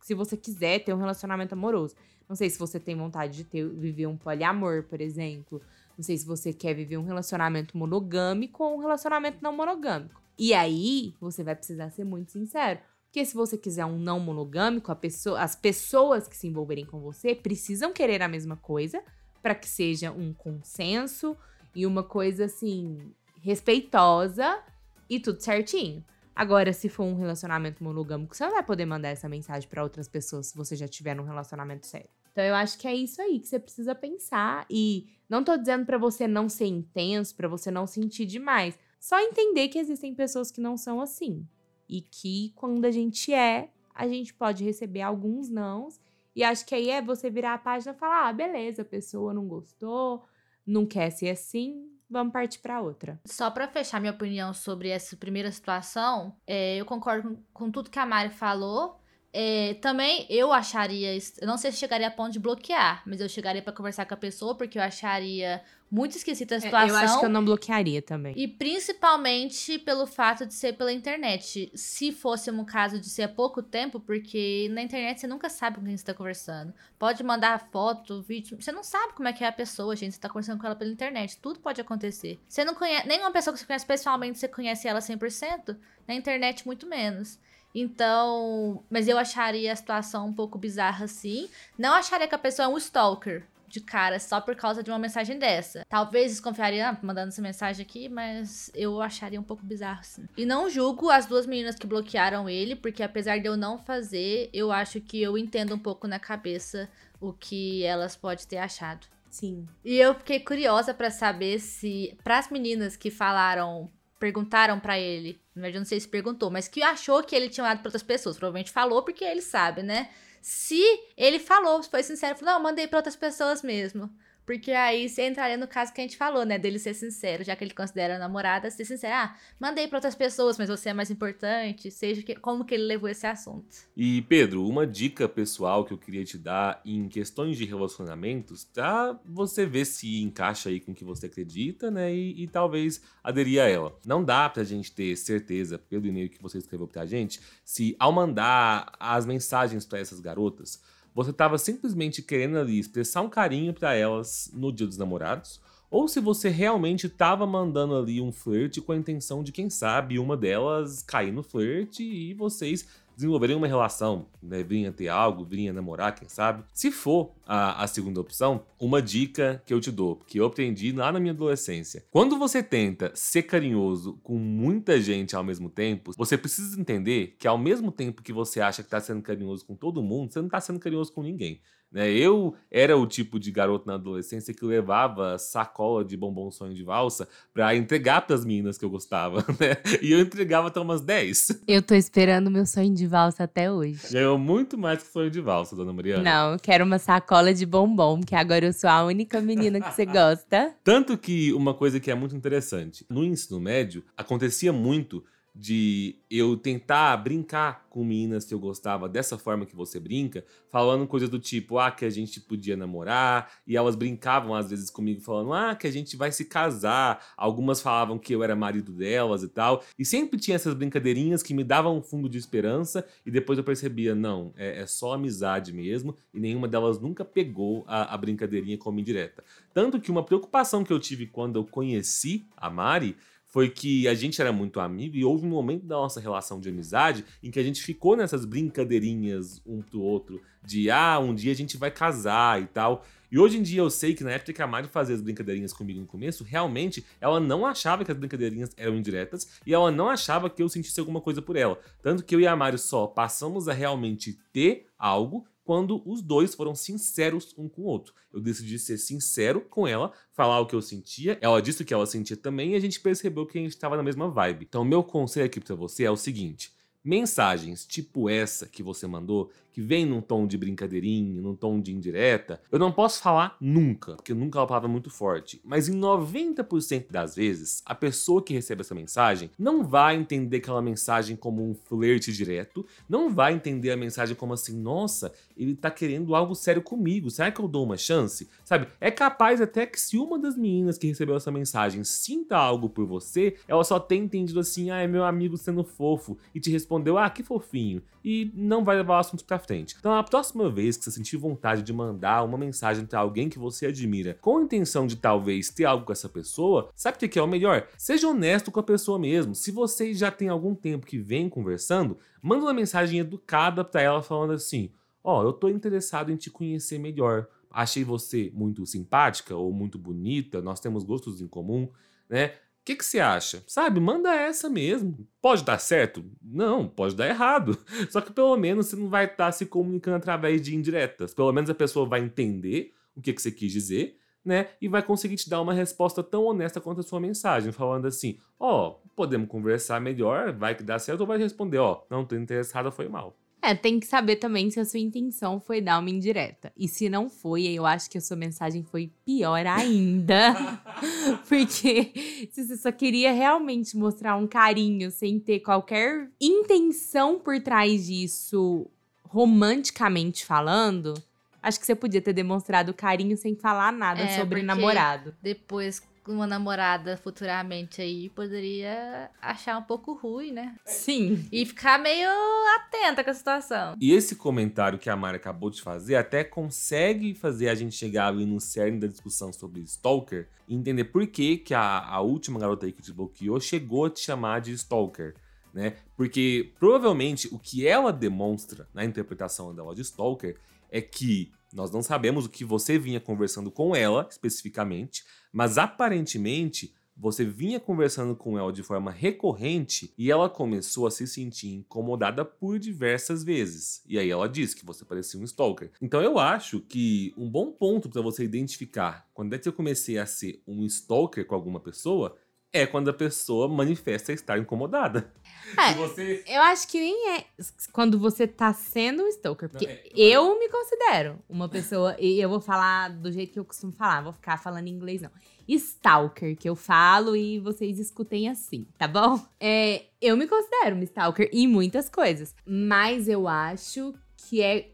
se você quiser ter um relacionamento amoroso. Não sei se você tem vontade de ter, viver um poliamor, por exemplo. Não sei se você quer viver um relacionamento monogâmico ou um relacionamento não monogâmico. E aí, você vai precisar ser muito sincero. Porque se você quiser um não monogâmico, pessoa, as pessoas que se envolverem com você precisam querer a mesma coisa para que seja um consenso e uma coisa assim respeitosa e tudo certinho. Agora, se for um relacionamento monogâmico, você não vai poder mandar essa mensagem para outras pessoas se você já tiver num relacionamento sério. Então, eu acho que é isso aí que você precisa pensar. E não tô dizendo para você não ser intenso, para você não sentir demais. Só entender que existem pessoas que não são assim. E que quando a gente é, a gente pode receber alguns nãos. E acho que aí é você virar a página e falar: ah, beleza, a pessoa não gostou, não quer ser assim, vamos partir para outra. Só para fechar minha opinião sobre essa primeira situação, é, eu concordo com, com, tudo que a Mari falou. É, também eu acharia, eu não sei se chegaria a ponto de bloquear, mas eu chegaria para conversar com a pessoa porque eu acharia muito esquisita a situação. É, eu acho que eu não bloquearia também. E principalmente pelo fato de ser pela internet. Se fosse um caso de ser há pouco tempo, porque na internet você nunca sabe com quem você está conversando. Pode mandar foto, vídeo. Você não sabe como é que é a pessoa, gente. Você tá conversando com ela pela internet. Tudo pode acontecer. Você não conhece. Nenhuma pessoa que você conhece pessoalmente, você conhece ela 100%. Na internet, muito menos. Então, mas eu acharia a situação um pouco bizarra assim. Não acharia que a pessoa é um stalker de cara só por causa de uma mensagem dessa. Talvez desconfiaria, ah, mandando essa mensagem aqui, mas eu acharia um pouco bizarro, sim. E não julgo as duas meninas que bloquearam ele, porque apesar de eu não fazer, eu acho que eu entendo um pouco na cabeça o que elas podem ter achado. Sim. E eu fiquei curiosa para saber se, para as meninas que falaram, perguntaram para ele, na verdade eu não sei se perguntou, mas que achou que ele tinha dado para outras pessoas, provavelmente falou porque ele sabe, né? Se ele falou, foi sincero, falou, não, mandei para outras pessoas mesmo. Porque aí você entraria no caso que a gente falou, né? Dele ser sincero, já que ele considera a namorada, ser sincero. Ah, mandei para outras pessoas, mas você é mais importante. Seja que, como que ele levou esse assunto. E, Pedro, uma dica pessoal que eu queria te dar em questões de relacionamentos, pra você ver se encaixa aí com o que você acredita, né? E, e talvez aderir a ela. Não dá pra gente ter certeza, pelo e-mail que você escreveu pra gente, se ao mandar as mensagens para essas garotas você estava simplesmente querendo ali expressar um carinho para elas no Dia dos Namorados, ou se você realmente estava mandando ali um flerte com a intenção de, quem sabe, uma delas cair no flerte e vocês desenvolverem uma relação, né? Virem ter algo, virem namorar, quem sabe. Se for a, a segunda opção, uma dica que eu te dou, que eu aprendi lá na minha adolescência. Quando você tenta ser carinhoso com muita gente ao mesmo tempo, você precisa entender que ao mesmo tempo que você acha que está sendo carinhoso com todo mundo, você não está sendo carinhoso com ninguém. Né? Eu era o tipo de garoto na adolescência que levava sacola de bombom sonho de valsa para entregar para as meninas que eu gostava, (laughs) né? E eu entregava até umas 10. Eu tô esperando meu sonho de valsa até hoje. Ganhou muito mais que sonho de valsa, dona Mariana. Não, eu quero uma sacola de bombom, que agora eu sou a única menina que você (laughs) gosta. Tanto que uma coisa que é muito interessante, no ensino médio acontecia muito de eu tentar brincar com meninas que eu gostava dessa forma que você brinca, falando coisas do tipo, ah, que a gente podia namorar, e elas brincavam às vezes comigo falando, ah, que a gente vai se casar. Algumas falavam que eu era marido delas e tal, e sempre tinha essas brincadeirinhas que me davam um fundo de esperança, e depois eu percebia, não, é, é só amizade mesmo, e nenhuma delas nunca pegou a, a brincadeirinha como indireta. Tanto que uma preocupação que eu tive quando eu conheci a Mari foi que a gente era muito amigo e houve um momento da nossa relação de amizade em que a gente ficou nessas brincadeirinhas um pro outro, de ah, um dia a gente vai casar e tal. E hoje em dia eu sei que na época que a Mari fazia as brincadeirinhas comigo no começo, realmente ela não achava que as brincadeirinhas eram indiretas e ela não achava que eu sentisse alguma coisa por ela. Tanto que eu e a Mari só passamos a realmente ter algo quando os dois foram sinceros um com o outro. Eu decidi ser sincero com ela, falar o que eu sentia, ela disse o que ela sentia também e a gente percebeu que a gente estava na mesma vibe. Então, meu conselho aqui para você é o seguinte: Mensagens tipo essa que você mandou, que vem num tom de brincadeirinha, num tom de indireta, eu não posso falar nunca, porque nunca é uma palavra muito forte, mas em 90% das vezes, a pessoa que recebe essa mensagem não vai entender aquela mensagem como um flerte direto, não vai entender a mensagem como assim, nossa, ele tá querendo algo sério comigo, será que eu dou uma chance? Sabe? É capaz até que se uma das meninas que recebeu essa mensagem sinta algo por você, ela só tenha entendido assim, ah, é meu amigo sendo fofo, e te respondeu, ah, que fofinho, e não vai levar o assunto pra frente. Então, a próxima vez que você sentir vontade de mandar uma mensagem para alguém que você admira, com a intenção de talvez ter algo com essa pessoa, sabe o que é o melhor? Seja honesto com a pessoa mesmo. Se você já tem algum tempo que vem conversando, manda uma mensagem educada para ela falando assim: Ó, oh, eu tô interessado em te conhecer melhor. Achei você muito simpática ou muito bonita, nós temos gostos em comum, né? Que, que você acha? Sabe, manda essa mesmo. Pode dar certo? Não, pode dar errado. (laughs) Só que pelo menos você não vai estar tá se comunicando através de indiretas. Pelo menos a pessoa vai entender o que, que você quis dizer, né? E vai conseguir te dar uma resposta tão honesta quanto a sua mensagem, falando assim: ó, oh, podemos conversar melhor, vai que dá certo, ou vai responder: ó, oh, não tô interessada, foi mal. É, tem que saber também se a sua intenção foi dar uma indireta. E se não foi, eu acho que a sua mensagem foi pior ainda. (laughs) Porque se você só queria realmente mostrar um carinho sem ter qualquer intenção por trás disso, romanticamente falando, acho que você podia ter demonstrado carinho sem falar nada é, sobre namorado. Depois uma namorada futuramente aí poderia achar um pouco ruim, né? Sim. E ficar meio atenta com a situação. E esse comentário que a Mari acabou de fazer até consegue fazer a gente chegar ali no cerne da discussão sobre Stalker e entender por que, que a, a última garota aí que te bloqueou chegou a te chamar de Stalker. Né? Porque provavelmente o que ela demonstra na interpretação dela de Stalker é que nós não sabemos o que você vinha conversando com ela especificamente, mas aparentemente você vinha conversando com ela de forma recorrente e ela começou a se sentir incomodada por diversas vezes. E aí ela disse que você parecia um stalker. Então eu acho que um bom ponto para você identificar quando é que eu comecei a ser um stalker com alguma pessoa é quando a pessoa manifesta estar incomodada. É, você... Eu acho que nem é quando você tá sendo um stalker. Porque Não, é, eu me considero uma pessoa. E eu vou falar do jeito que eu costumo falar, vou ficar falando em inglês, não. Stalker, que eu falo e vocês escutem assim, tá bom? É, eu me considero uma stalker em muitas coisas. Mas eu acho que é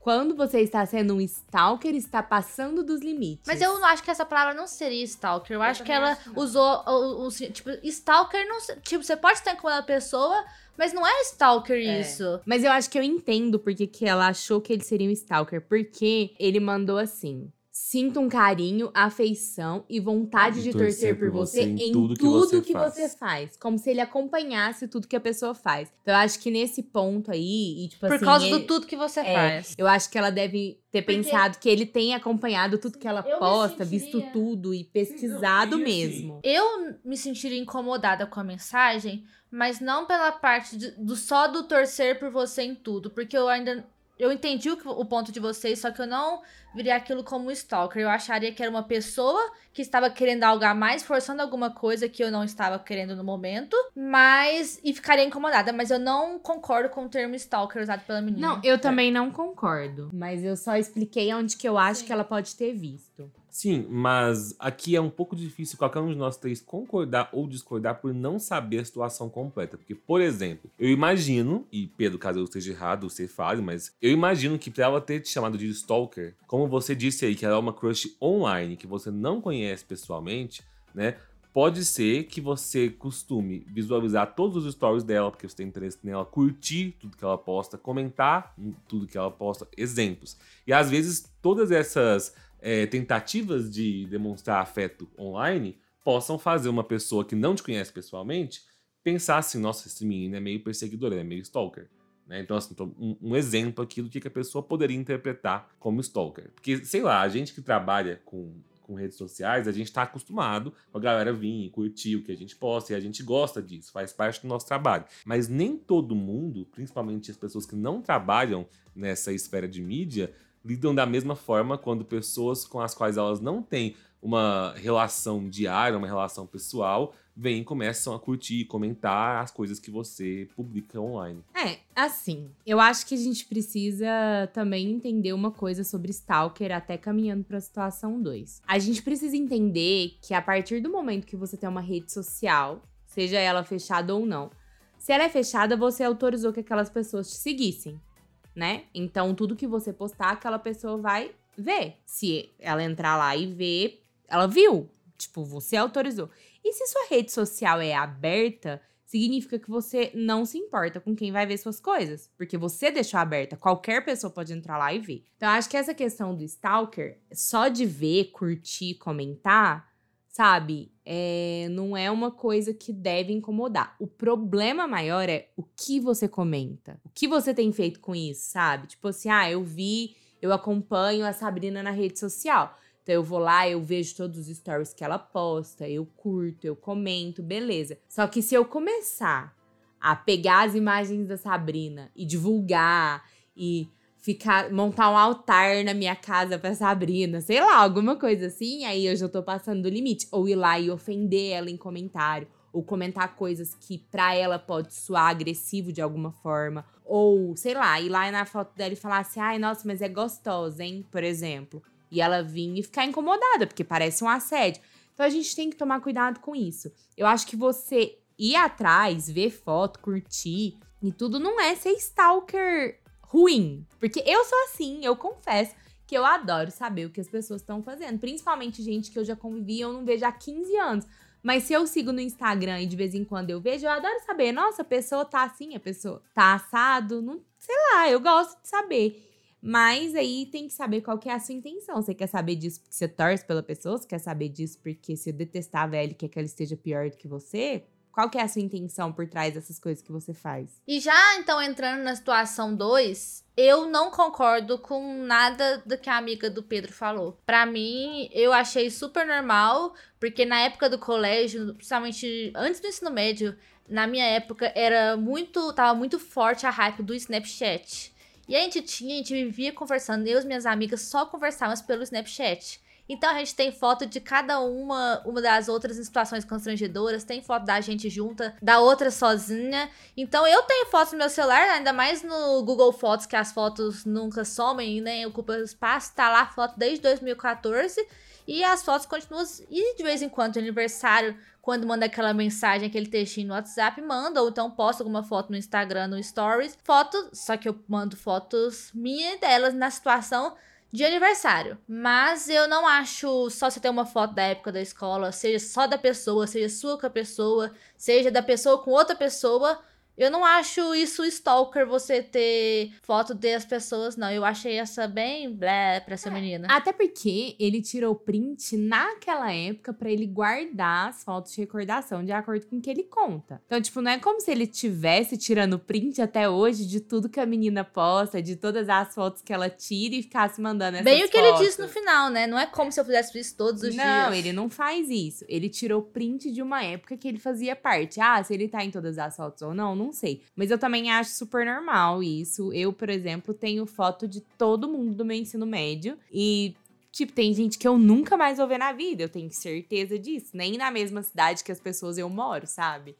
quando você está sendo um stalker, está passando dos limites. Mas eu não acho que essa palavra não seria stalker. Eu, eu acho que ela acho usou o, o, tipo, stalker não, tipo, você pode estar incomodando a pessoa, mas não é stalker é. isso. Mas eu acho que eu entendo porque que ela achou que ele seria um stalker, porque ele mandou assim: Sinta um carinho, afeição e vontade de, de torcer, torcer, por você, em, em tudo, que, você, que você, faz. Como se ele acompanhasse tudo que a pessoa faz. Então, eu acho que nesse ponto aí, e, tipo por assim. causa ele, do tudo que você é, faz. Eu acho que ela deve ter Porque pensado que ele tem acompanhado tudo que ela posta, sentiria... visto tudo e pesquisado Sim, mesmo. Eu me sentiria incomodada com a mensagem, mas não pela parte de, do só do torcer por você em tudo. Porque eu ainda eu entendi o, o, ponto de vocês, só que eu não viria aquilo como um stalker. Eu acharia que era uma pessoa que estava querendo algo a mais, forçando alguma coisa que eu não estava querendo no momento, mas. e ficaria incomodada. Mas eu não concordo com o termo stalker usado pela menina. Não, eu também não concordo. Mas eu só expliquei onde que eu acho Sim. que ela pode ter visto. Sim, mas aqui é um pouco difícil qualquer um de nós três concordar ou discordar por não saber a situação completa. Porque, por exemplo, eu imagino, e Pedro, caso eu esteja errado, você fale, mas eu imagino que pra ela ter te chamado de stalker, como você disse aí, que ela é uma crush online, que você não conhece pessoalmente, né? Pode ser que você costume visualizar todos os stories dela, porque você tem interesse nela, curtir tudo que ela posta, comentar tudo que ela posta, exemplos. E às vezes todas essas é, tentativas de demonstrar afeto online possam fazer uma pessoa que não te conhece pessoalmente pensar assim: nossa, esse menino é meio perseguidor, é meio stalker. Né? Então, assim, um, um, exemplo aqui do que a pessoa poderia interpretar como stalker. Porque, sei lá, a gente que trabalha com, com redes sociais, a gente está acostumado a galera vir e curtir o que a gente posta e a gente gosta disso, faz parte do nosso trabalho. Mas nem todo mundo, principalmente as pessoas que não trabalham nessa esfera de mídia, lidam da mesma forma quando pessoas com as quais elas não têm uma relação diária, uma relação pessoal, vêm e começam a curtir comentar as coisas que você publica online. É, assim, eu acho que a gente precisa também entender uma coisa sobre Stalker, até caminhando para a situação 2. A gente precisa entender que a partir do momento que você tem uma rede social, seja ela fechada ou não, se ela é fechada, você autorizou que aquelas pessoas te seguissem, né? Então, tudo que você postar, aquela pessoa vai ver. Se ela entrar lá e ver, ela viu. Tipo, você autorizou. E se sua rede social é aberta, significa que você não se importa com quem vai ver suas coisas, porque você deixou aberta, qualquer pessoa pode entrar lá e ver. Então, acho que essa questão do stalker, só de ver, curtir, comentar, sabe, é, não é uma coisa que deve incomodar. O problema maior é o que você comenta, o que você tem feito com isso, sabe? Tipo assim, ah, eu vi, eu acompanho a Sabrina na rede social. Então eu vou lá, eu vejo todos os stories que ela posta, eu curto, eu comento, beleza. Só que se eu começar a pegar as imagens da Sabrina e divulgar e ficar montar um altar na minha casa pra Sabrina, sei lá, alguma coisa assim, aí eu já tô passando do limite. Ou ir lá e ofender ela em comentário, ou comentar coisas que pra ela pode soar agressivo de alguma forma, ou sei lá, ir lá na foto dela e falar assim: "Ai, nossa, mas é gostosa, hein?", por exemplo. E ela vir e ficar incomodada, porque parece um assédio. Então a gente tem que tomar cuidado com isso. Eu acho que você ir atrás, ver foto, curtir e tudo não é ser stalker ruim. Porque eu sou assim, eu confesso que eu adoro saber o que as pessoas estão fazendo. Principalmente gente que eu já convivi e eu não vejo há 15 anos. Mas se eu sigo no Instagram e de vez em quando eu vejo, eu adoro saber. Nossa, a pessoa tá assim, a pessoa tá assado. Não, sei lá, eu gosto de saber. Mas aí tem que saber qual que é a sua intenção. Você quer saber disso porque você torce pela pessoa? Você quer saber disso porque você detestava ela e quer que ela esteja pior do que você? Qual que é a sua intenção por trás dessas coisas que você faz? E já então entrando na situação 2, eu não concordo com nada do que a amiga do Pedro falou. Para mim, eu achei super normal, porque na época do colégio, principalmente antes do ensino médio, na minha época era muito, tava muito forte a hype do Snapchat. E a gente tinha, a gente vivia conversando, eu e as minhas amigas só conversávamos pelo Snapchat. Então a gente tem foto de cada uma, uma das outras em situações constrangedoras, tem foto da gente junta, da outra sozinha. Então eu tenho fotos no meu celular, ainda mais no Google Fotos, que as fotos nunca somem e nem ocupam espaço, tá lá a foto desde 2014. E as fotos continuam. E de vez em quando, aniversário, quando manda aquela mensagem, aquele textinho no WhatsApp, manda, ou então posta alguma foto no Instagram, no Stories. Foto, só que eu mando fotos minhas delas na situação de aniversário. Mas eu não acho só você ter uma foto da época da escola, seja só da pessoa, seja sua com a pessoa, seja da pessoa com outra pessoa, eu não acho isso stalker você ter foto das pessoas, não. Eu achei essa bem blé pra essa é, menina. Até porque ele tirou print naquela época para ele guardar as fotos de recordação, de acordo com o que ele conta. Então, tipo, não é como se ele tivesse tirando print até hoje de tudo que a menina posta, de todas as fotos que ela tira e ficasse mandando essas Bem o que fotos. ele disse no final, né? Não é como se eu fizesse isso todos os não, dias. Não, ele não faz isso. Ele tirou print de uma época que ele fazia parte. Ah, se ele tá em todas as fotos ou não, não não sei. Mas eu também acho super normal isso. Eu, por exemplo, tenho foto de todo mundo do meu ensino médio e Tipo, tem gente que eu nunca mais vou ver na vida, eu tenho certeza disso. Nem na mesma cidade que as pessoas eu moro, sabe?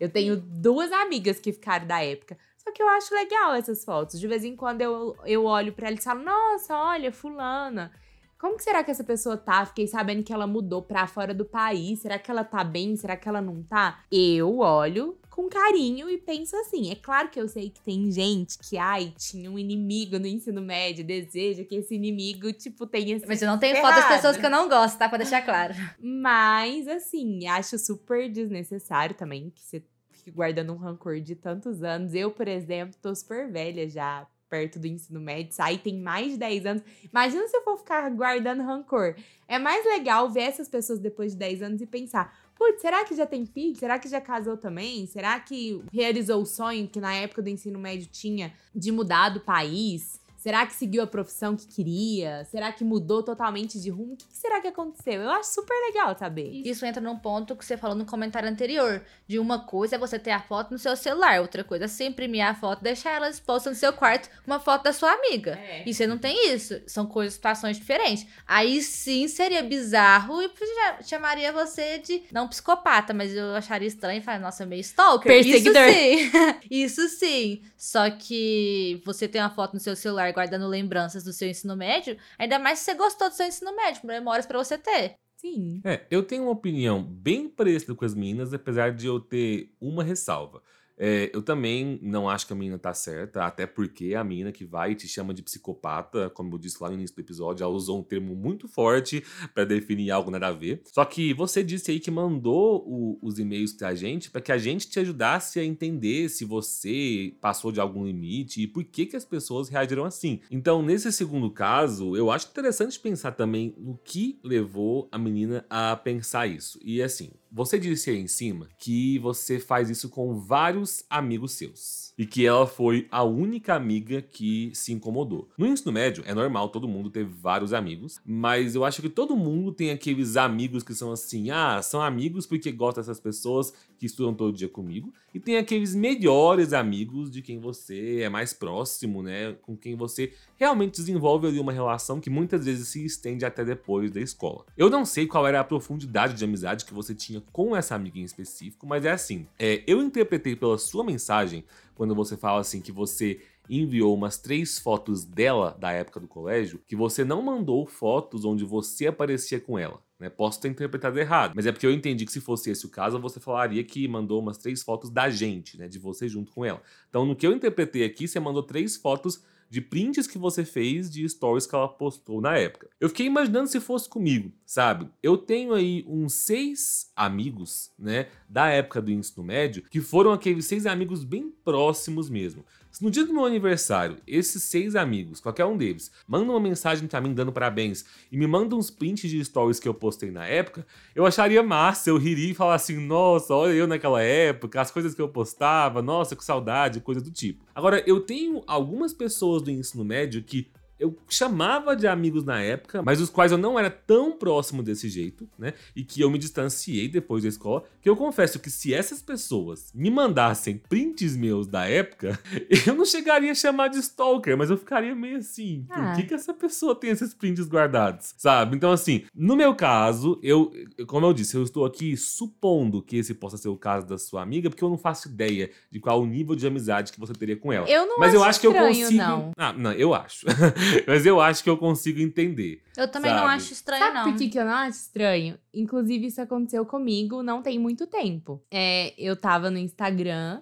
Eu tenho duas amigas que ficaram da época. Só que eu acho legal essas fotos. De vez em quando eu, eu olho para ela e falo: Nossa, olha, Fulana. Como que será que essa pessoa tá? Fiquei sabendo que ela mudou pra fora do país. Será que ela tá bem? Será que ela não tá? Eu olho com carinho e penso assim. É claro que eu sei que tem gente que, ai, tinha um inimigo no ensino médio, deseja que esse inimigo, tipo, tenha Mas eu não tenho foto das pessoas que eu não gosto, tá? Pra deixar claro. Mas, assim, acho super desnecessário também que você fique guardando um rancor de tantos anos. Eu, por exemplo, tô super velha já perto do ensino médio, aí tem mais de 10 anos. Imagina se eu for ficar guardando rancor. É mais legal ver essas pessoas depois de 10 anos e pensar: putz, será que já tem filho? Será que já casou também? Será que realizou o sonho que na época do ensino médio tinha de mudar do país? Será que seguiu a profissão que queria? Será que mudou totalmente de rumo? O que, será que aconteceu? Eu acho super legal saber. Isso entra num ponto que você falou no comentário anterior. De uma coisa é você ter a foto no seu celular, outra coisa é você imprimir a foto e deixar ela exposta no seu quarto, uma foto da sua amiga. É. E você não tem isso. São coisas, situações diferentes. Aí sim seria bizarro e já chamaria você de, não psicopata, mas eu acharia estranho e falar, nossa, meio stalker. Perseguidor. Isso sim. (laughs) Isso sim. Só que você tem uma foto no seu celular guardando lembranças do seu ensino médio, ainda mais se você gostou do seu ensino médio, memórias pra você ter. Sim. É, eu tenho uma opinião bem parecida com as meninas, apesar de eu ter uma ressalva. É, eu também não acho que a menina tá certa, até porque a menina que vai e te chama de psicopata, como eu disse lá no início do episódio, ela usou um termo muito forte pra definir algo nada a ver. Só que você disse aí que mandou o- os e-mails pra gente pra que a gente te ajudasse a entender se você passou de algum limite e por que, que as pessoas reagiram assim. Então, nesse segundo caso, eu acho interessante pensar também no que levou a menina a pensar isso. E assim, você disse aí em cima que você faz isso com vários amigos seus. E que ela foi a única amiga que se incomodou. No ensino médio, é normal todo mundo ter vários amigos, mas eu acho que todo mundo tem aqueles amigos que são assim: ah, são amigos porque gostam dessas pessoas que estudam todo dia comigo, e tem aqueles melhores amigos de quem você é mais próximo, né? Com quem você realmente desenvolve ali uma relação que muitas vezes se estende até depois da escola. Eu não sei qual era a profundidade de amizade que você tinha com essa amiga em específico, mas é assim: é, eu interpretei pela sua mensagem, quando você fala assim que você enviou umas três fotos dela da época do colégio, que você não mandou fotos onde você aparecia com ela. Né? Posso ter interpretado errado, mas é porque eu entendi que se fosse esse o caso, você falaria que mandou umas três fotos da gente, né? De você junto com ela. Então, no que eu interpretei aqui, você mandou três fotos de prints que você fez de stories que ela postou na época. Eu fiquei imaginando se fosse comigo, sabe? Eu tenho aí uns seis amigos, né, da época do ensino médio, que foram aqueles seis amigos bem próximos mesmo. Se no dia do meu aniversário, esses seis amigos, qualquer um deles, manda uma mensagem pra mim dando parabéns e me manda uns prints de stories que eu postei na época, eu acharia massa, eu riria e falar assim, nossa, olha eu naquela época, as coisas que eu postava, nossa, que saudade, coisa do tipo. Agora, eu tenho algumas pessoas do ensino médio que eu chamava de amigos na época, mas os quais eu não era tão próximo desse jeito, né? E que eu me distanciei depois da escola. Que eu confesso que se essas pessoas me mandassem prints meus da época, (laughs) eu não chegaria a chamar de stalker, mas eu ficaria meio assim: por Ah. que, que essa pessoa tem esses prints guardados? Sabe? Então, assim, no meu caso, eu, como eu disse, eu estou aqui supondo que esse possa ser o caso da sua amiga, porque eu não faço ideia de qual o nível de amizade que você teria com ela. Eu não Mas acho, eu acho que eu estranho, consigo. não. Ah, não, eu acho. (laughs) (laughs) Mas eu acho que eu consigo entender. Eu também não Sabe? acho estranho, Sabe não. por que, que eu não acho estranho? Inclusive, isso aconteceu comigo não tem muito tempo. É, eu tava no Instagram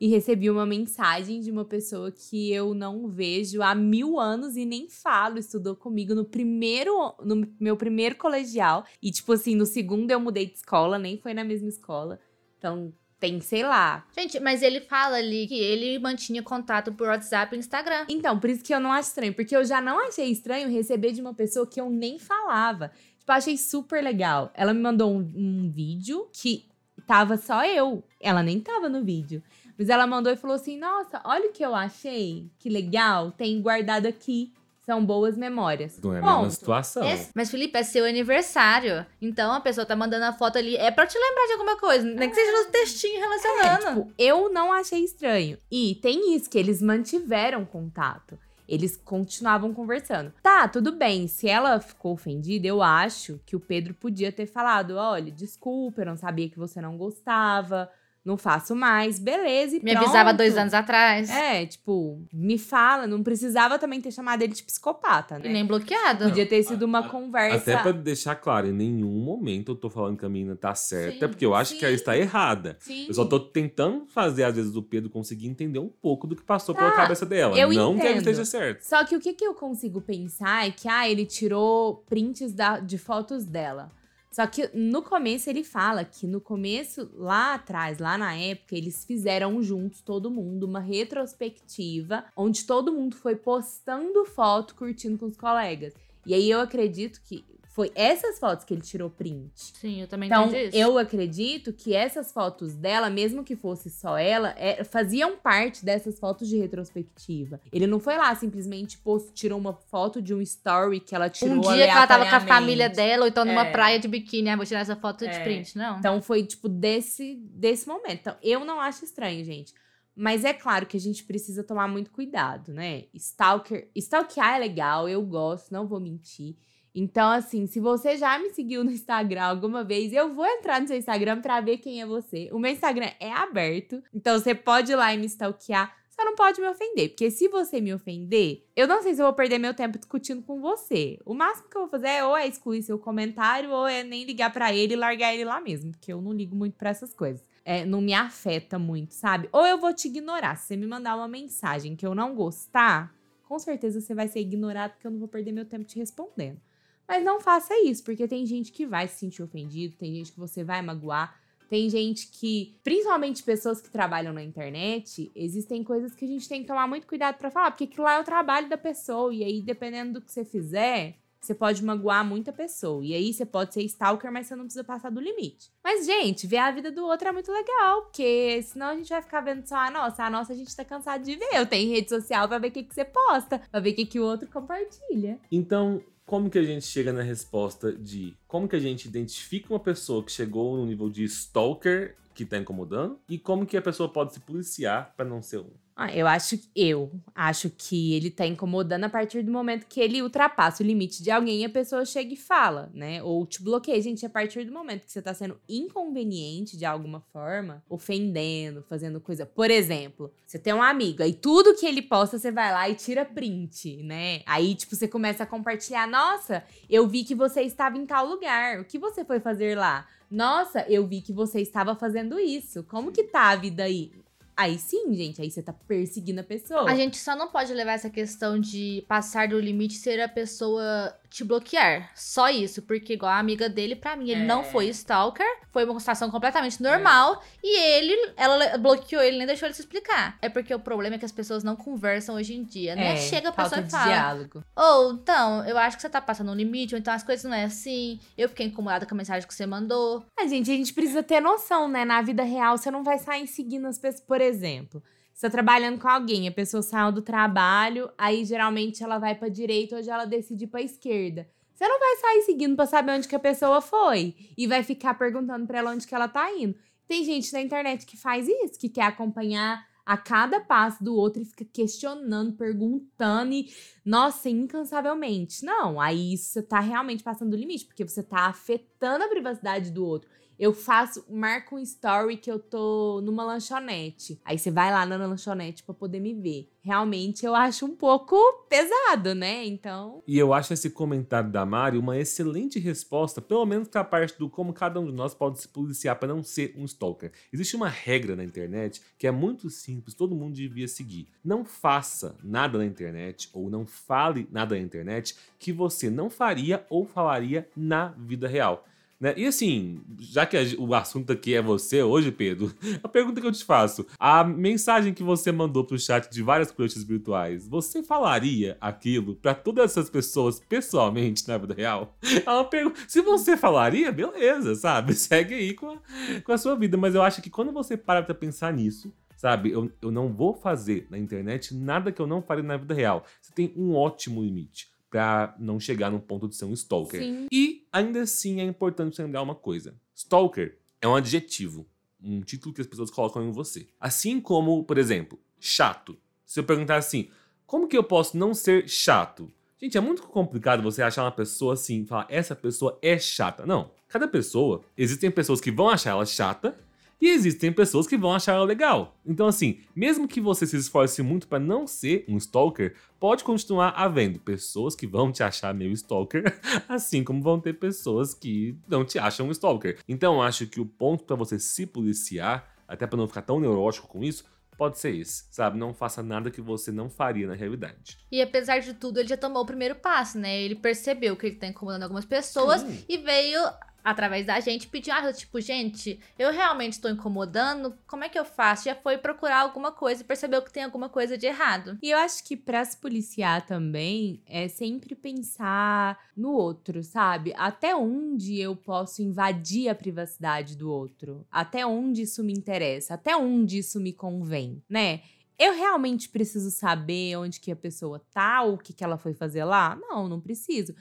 e recebi uma mensagem de uma pessoa que eu não vejo há mil anos e nem falo. Estudou comigo no primeiro, no meu primeiro colegial. E, tipo assim, no segundo eu mudei de escola, nem foi na mesma escola. Então, tem, sei lá. Gente, mas ele fala ali que ele mantinha contato por WhatsApp e Instagram. Então, por isso que eu não acho estranho. Porque eu já não achei estranho receber de uma pessoa que eu nem falava. Tipo, achei super legal. Ela me mandou um, um vídeo que tava só eu. Ela nem tava no vídeo. Mas ela mandou e falou assim: Nossa, olha o que eu achei. Que legal. Tem guardado aqui. São boas memórias. Não é a mesma situação. Esse- mas, Felipe, é seu aniversário. Então a pessoa tá mandando a foto ali. É pra te lembrar de alguma coisa. Nem que seja no textinho relacionando. Tipo, eu não achei estranho. E tem isso, que eles mantiveram contato. Eles continuavam conversando. Tá, tudo bem. Se ela ficou ofendida, eu acho que o Pedro podia ter falado: olha, desculpa, eu não sabia que você não gostava, não faço mais, beleza. E Me avisava pronto. dois anos atrás. É, tipo, me fala, não precisava também ter chamado ele de psicopata, E né? nem bloqueado. Podia ter sido uma A- conversa. Até pra deixar claro, em nenhum momento eu tô falando que a menina tá certa, Sim, porque eu acho que ela sim. está errada. Sim. Eu só tô tentando fazer, às vezes, o Pedro conseguir entender um pouco do que passou Tá, pela cabeça dela. eu não que entendo. esteja certo. Só que o que, que eu consigo pensar é que, ah, ele tirou prints da- de fotos dela. Só que no começo ele fala que no começo, lá atrás, lá na época, eles fizeram juntos, todo mundo, uma retrospectiva, onde todo mundo foi postando foto, curtindo com os colegas. E aí eu acredito que Foi essas fotos que ele tirou print. Sim, eu também Então, entendi isso. eu acredito que essas fotos dela, mesmo que fosse só ela, é- faziam parte dessas fotos de retrospectiva. Ele não foi lá simplesmente post, tirou uma foto de um story que ela tirou Um dia que ela tava com a família dela, ou então numa É. praia de biquíni, ah, vou tirar essa foto de É. print. Não. Então foi tipo desse desse momento. Então, eu não acho estranho, gente. Mas é claro que a gente precisa tomar muito cuidado, né? Stalker, stalkear é legal, eu gosto, não vou mentir. Então, assim, se você já me seguiu no Instagram alguma vez, eu vou entrar no seu Instagram pra ver quem é você. O meu Instagram é aberto, então você pode ir lá e me stalkear. Só não pode me ofender, porque se você me ofender, eu não sei se eu vou perder meu tempo discutindo com você. O máximo que eu vou fazer é ou é excluir seu comentário ou é nem ligar pra ele e largar ele lá mesmo, porque eu não ligo muito pra essas coisas. É, não me afeta muito, sabe? Ou eu vou te ignorar. Se você me mandar uma mensagem que eu não gostar, com certeza você vai ser ignorado porque eu não vou perder meu tempo te respondendo. Mas não faça isso, porque tem gente que vai se sentir ofendido, tem gente que você vai magoar. Tem gente que, principalmente pessoas que trabalham na internet, existem coisas que a gente tem que tomar muito cuidado pra falar, porque lá é o trabalho da pessoa. E aí, dependendo do que você fizer, você pode magoar muita pessoa. E aí, você pode ser stalker, mas você não precisa passar do limite. Mas, gente, ver a vida do outro é muito legal, porque senão a gente vai ficar vendo só a nossa. A nossa a gente tá cansado de ver. Eu tenho rede social pra ver o que, que você posta, pra ver o que, que o outro compartilha. Então, como que a gente chega na resposta de como que a gente identifica uma pessoa que chegou no nível de stalker que tá incomodando e como que a pessoa pode se policiar pra não ser um? Ah, eu acho eu acho que ele tá incomodando a partir do momento que ele ultrapassa o limite de alguém e a pessoa chega e fala, né? Ou te bloqueia. Gente, a partir do momento que você tá sendo inconveniente de alguma forma, ofendendo, fazendo coisa. Por exemplo, você tem um amigo, aí tudo que ele posta, você vai lá e tira print, né? Aí, tipo, você começa a compartilhar. Nossa, eu vi que você estava em tal lugar. O que você foi fazer lá? Nossa, eu vi que você estava fazendo isso. Como que tá a vida aí? Aí sim, gente, aí você tá perseguindo a pessoa. A gente só não pode levar essa questão de passar do limite ser a pessoa te bloquear. Só isso, porque igual a amiga dele, pra mim, ele É. não foi stalker, foi uma situação completamente normal e ele, ela bloqueou ele, nem deixou ele se explicar. É porque o problema é que as pessoas não conversam hoje em dia, né? É, Chega a pessoa e fala: diálogo. Ou, então, eu acho que você tá passando um limite, ou então as coisas não é assim. Eu fiquei incomodada com a mensagem que você mandou. A gente, a gente precisa ter noção, né? Na vida real, você não vai sair seguindo as pessoas. Por exemplo, você tá trabalhando com alguém, a pessoa saiu do trabalho, aí geralmente ela vai pra direita, hoje ela decide ir pra esquerda. Você não vai sair seguindo pra saber onde que a pessoa foi e vai ficar perguntando pra ela onde que ela tá indo. Tem gente na internet que faz isso, que quer acompanhar a cada passo do outro e fica questionando, perguntando e, nossa, incansavelmente. Não, aí você tá realmente passando do limite, porque você tá afetando a privacidade do outro. Eu faço, marco um story que eu tô numa lanchonete. Aí você vai lá na lanchonete pra poder me ver. Realmente eu acho um pouco pesado, né? Então. E eu acho esse comentário da Mari uma excelente resposta, pelo menos pra parte do como cada um de nós pode se policiar para não ser um stalker. Existe uma regra na internet que é muito simples, todo mundo devia seguir. Não faça nada na internet ou não fale nada na internet que você não faria ou falaria na vida real. Né? E assim, já que o assunto aqui é você hoje, Pedro, (laughs) a pergunta que eu te faço: a mensagem que você mandou pro chat de várias crushes virtuais, você falaria aquilo pra todas essas pessoas pessoalmente na vida real? É uma pergunta. Se você falaria, beleza, sabe? (laughs) Segue aí com a, com a sua vida. Mas eu acho que quando você para pra pensar nisso, sabe? Eu, eu não vou fazer na internet nada que eu não faria na vida real. Você tem um ótimo limite pra não chegar no ponto de ser um stalker. Sim. E ainda assim é importante lembrar uma coisa: Stalker é um adjetivo, um título que as pessoas colocam em você. Assim como, por exemplo, chato. Se eu perguntar assim, como que eu posso não ser chato? Gente, é muito complicado você achar uma pessoa assim, e falar, essa pessoa é chata. Não. Cada pessoa, existem pessoas que vão achar ela chata e existem pessoas que vão achar ela legal. Então, assim, mesmo que você se esforce muito pra não ser um stalker, pode continuar havendo pessoas que vão te achar meio stalker, (laughs) assim como vão ter pessoas que não te acham um stalker. Então, eu acho que o ponto pra você se policiar, até pra não ficar tão neurótico com isso, pode ser esse, sabe? Não faça nada que você não faria na realidade. E apesar de tudo, ele já tomou o primeiro passo, né? Ele percebeu que ele tá incomodando algumas pessoas Sim. e veio através da gente, pedir ajuda. Tipo, gente, eu realmente estou incomodando, como é que eu faço? Já foi procurar alguma coisa e percebeu que tem alguma coisa de errado. E eu acho que para se policiar também é sempre pensar no outro, sabe? Até onde eu posso invadir a privacidade do outro? Até onde isso me interessa? Até onde isso me convém, né? Eu realmente preciso saber onde que a pessoa tá, o que, que ela foi fazer lá? Não, não preciso.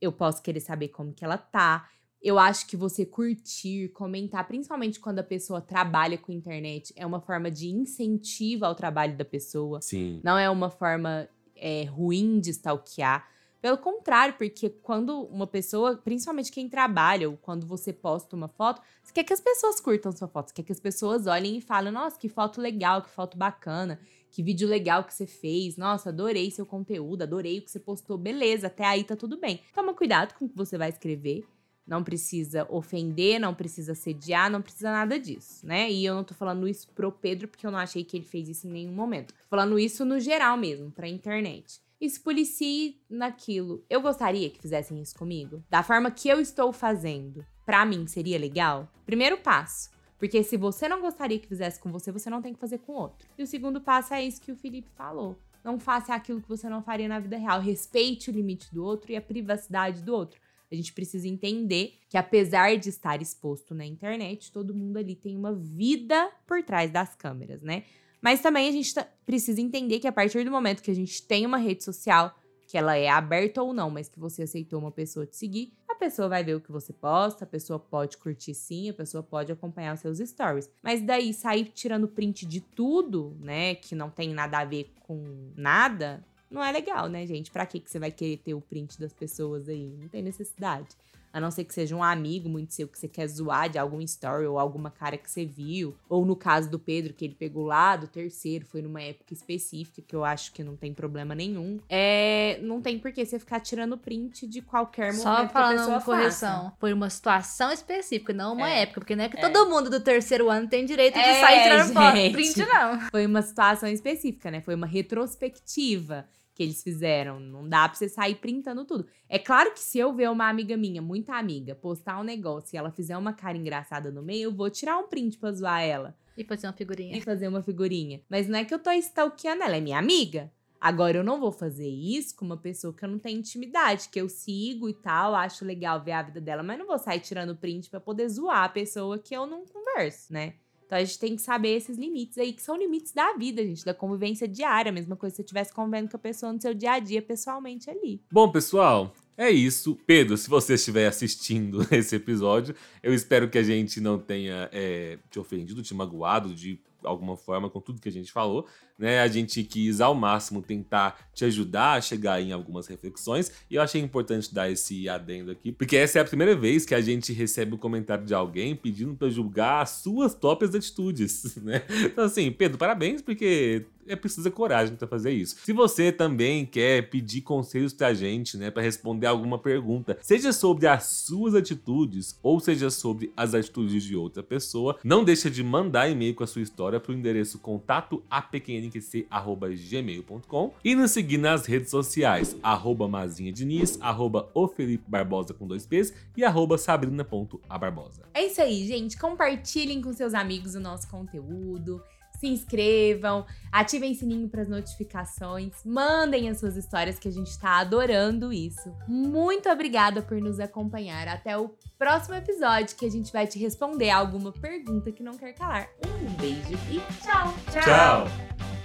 Eu posso querer saber como que ela tá. Eu acho que você curtir, comentar, principalmente quando a pessoa trabalha com internet, é uma forma de incentivo ao trabalho da pessoa. Sim. Não é uma forma é, ruim de stalkear. Pelo contrário, porque quando uma pessoa, principalmente quem trabalha, ou quando você posta uma foto, você quer que as pessoas curtam sua foto, você quer que as pessoas olhem e falem: nossa, que foto legal, que foto bacana, que vídeo legal que você fez, nossa, adorei seu conteúdo, adorei o que você postou, beleza, até aí tá tudo bem. Toma cuidado com o que você vai escrever. Não precisa ofender, não precisa sediar, não precisa nada disso, né? E eu não tô falando isso pro Pedro, porque eu não achei que ele fez isso em nenhum momento. Tô falando isso no geral mesmo, pra internet e se policie naquilo. Eu gostaria que fizessem isso comigo? Da forma que eu estou fazendo, para mim seria legal? Primeiro passo. Porque se você não gostaria que fizesse com você, você não tem que fazer com outro. E o segundo passo é isso que o Felipe falou. Não faça aquilo que você não faria na vida real. Respeite o limite do outro e a privacidade do outro. A gente precisa entender que, apesar de estar exposto na internet, todo mundo ali tem uma vida por trás das câmeras, né? Mas também a gente tá, precisa entender que a partir do momento que a gente tem uma rede social, que ela é aberta ou não, mas que você aceitou uma pessoa te seguir, a pessoa vai ver o que você posta, a pessoa pode curtir sim, a pessoa pode acompanhar os seus stories. Mas daí sair tirando print de tudo, né, que não tem nada a ver com nada, não é legal, né, gente? Pra que você vai querer ter o print das pessoas aí? Não tem necessidade. A não ser que seja um amigo muito seu que você quer zoar de algum story ou alguma cara que você viu. Ou no caso do Pedro, que ele pegou lá do terceiro, foi numa época específica, que eu acho que não tem problema nenhum. É. Não tem por que você ficar tirando print de qualquer momento Só que a pessoa falando uma correção. faça. Foi uma situação específica, não uma É. época. Porque não é que É. todo mundo do terceiro ano tem direito de É, sair tirando foto. Print, não. Foi uma situação específica, né? Foi uma retrospectiva que eles fizeram. Não dá pra você sair printando tudo. É claro que se eu ver uma amiga minha, muita amiga, postar um negócio e ela fizer uma cara engraçada no meio, eu vou tirar um print pra zoar ela E fazer uma figurinha. e fazer uma figurinha. Mas não é que eu tô stalkeando ela, é minha amiga. Agora, eu não vou fazer isso com uma pessoa que eu não tenho intimidade, que eu sigo e tal, acho legal ver a vida dela, mas não vou sair tirando print pra poder zoar a pessoa que eu não converso, né? Então a gente tem que saber esses limites aí, que são limites da vida, gente, da convivência diária. Mesma coisa se você estivesse convivendo com a pessoa no seu dia a dia, pessoalmente ali. Bom, pessoal, é isso. Pedro, se você estiver assistindo (laughs) esse episódio, eu espero que a gente não tenha é, te ofendido, te magoado de alguma forma com tudo que a gente falou. Né? A gente quis ao máximo tentar te ajudar a chegar em algumas reflexões e eu achei importante dar esse adendo aqui, porque essa é a primeira vez que a gente recebe o comentário de alguém pedindo para julgar as suas próprias atitudes, (laughs) né? Então assim, Pedro, parabéns porque é preciso coragem para fazer isso. Se você também quer pedir conselhos pra gente, né, para responder alguma pergunta, seja sobre as suas atitudes ou seja sobre as atitudes de outra pessoa, não deixa de mandar e-mail com a sua história pro endereço contato apqnqc@gmail.com e nos seguir nas redes sociais arroba Mazinha Diniz, arroba o Felipe Barbosa com dois P's e arroba sabrina.abarbosa. É isso aí, gente. Compartilhem com seus amigos o nosso conteúdo. Se inscrevam, ativem o sininho para as notificações, mandem as suas histórias que a gente está adorando isso. Muito obrigada por nos acompanhar. Até o próximo episódio que a gente vai te responder alguma pergunta que não quer calar. Um beijo e tchau. Tchau!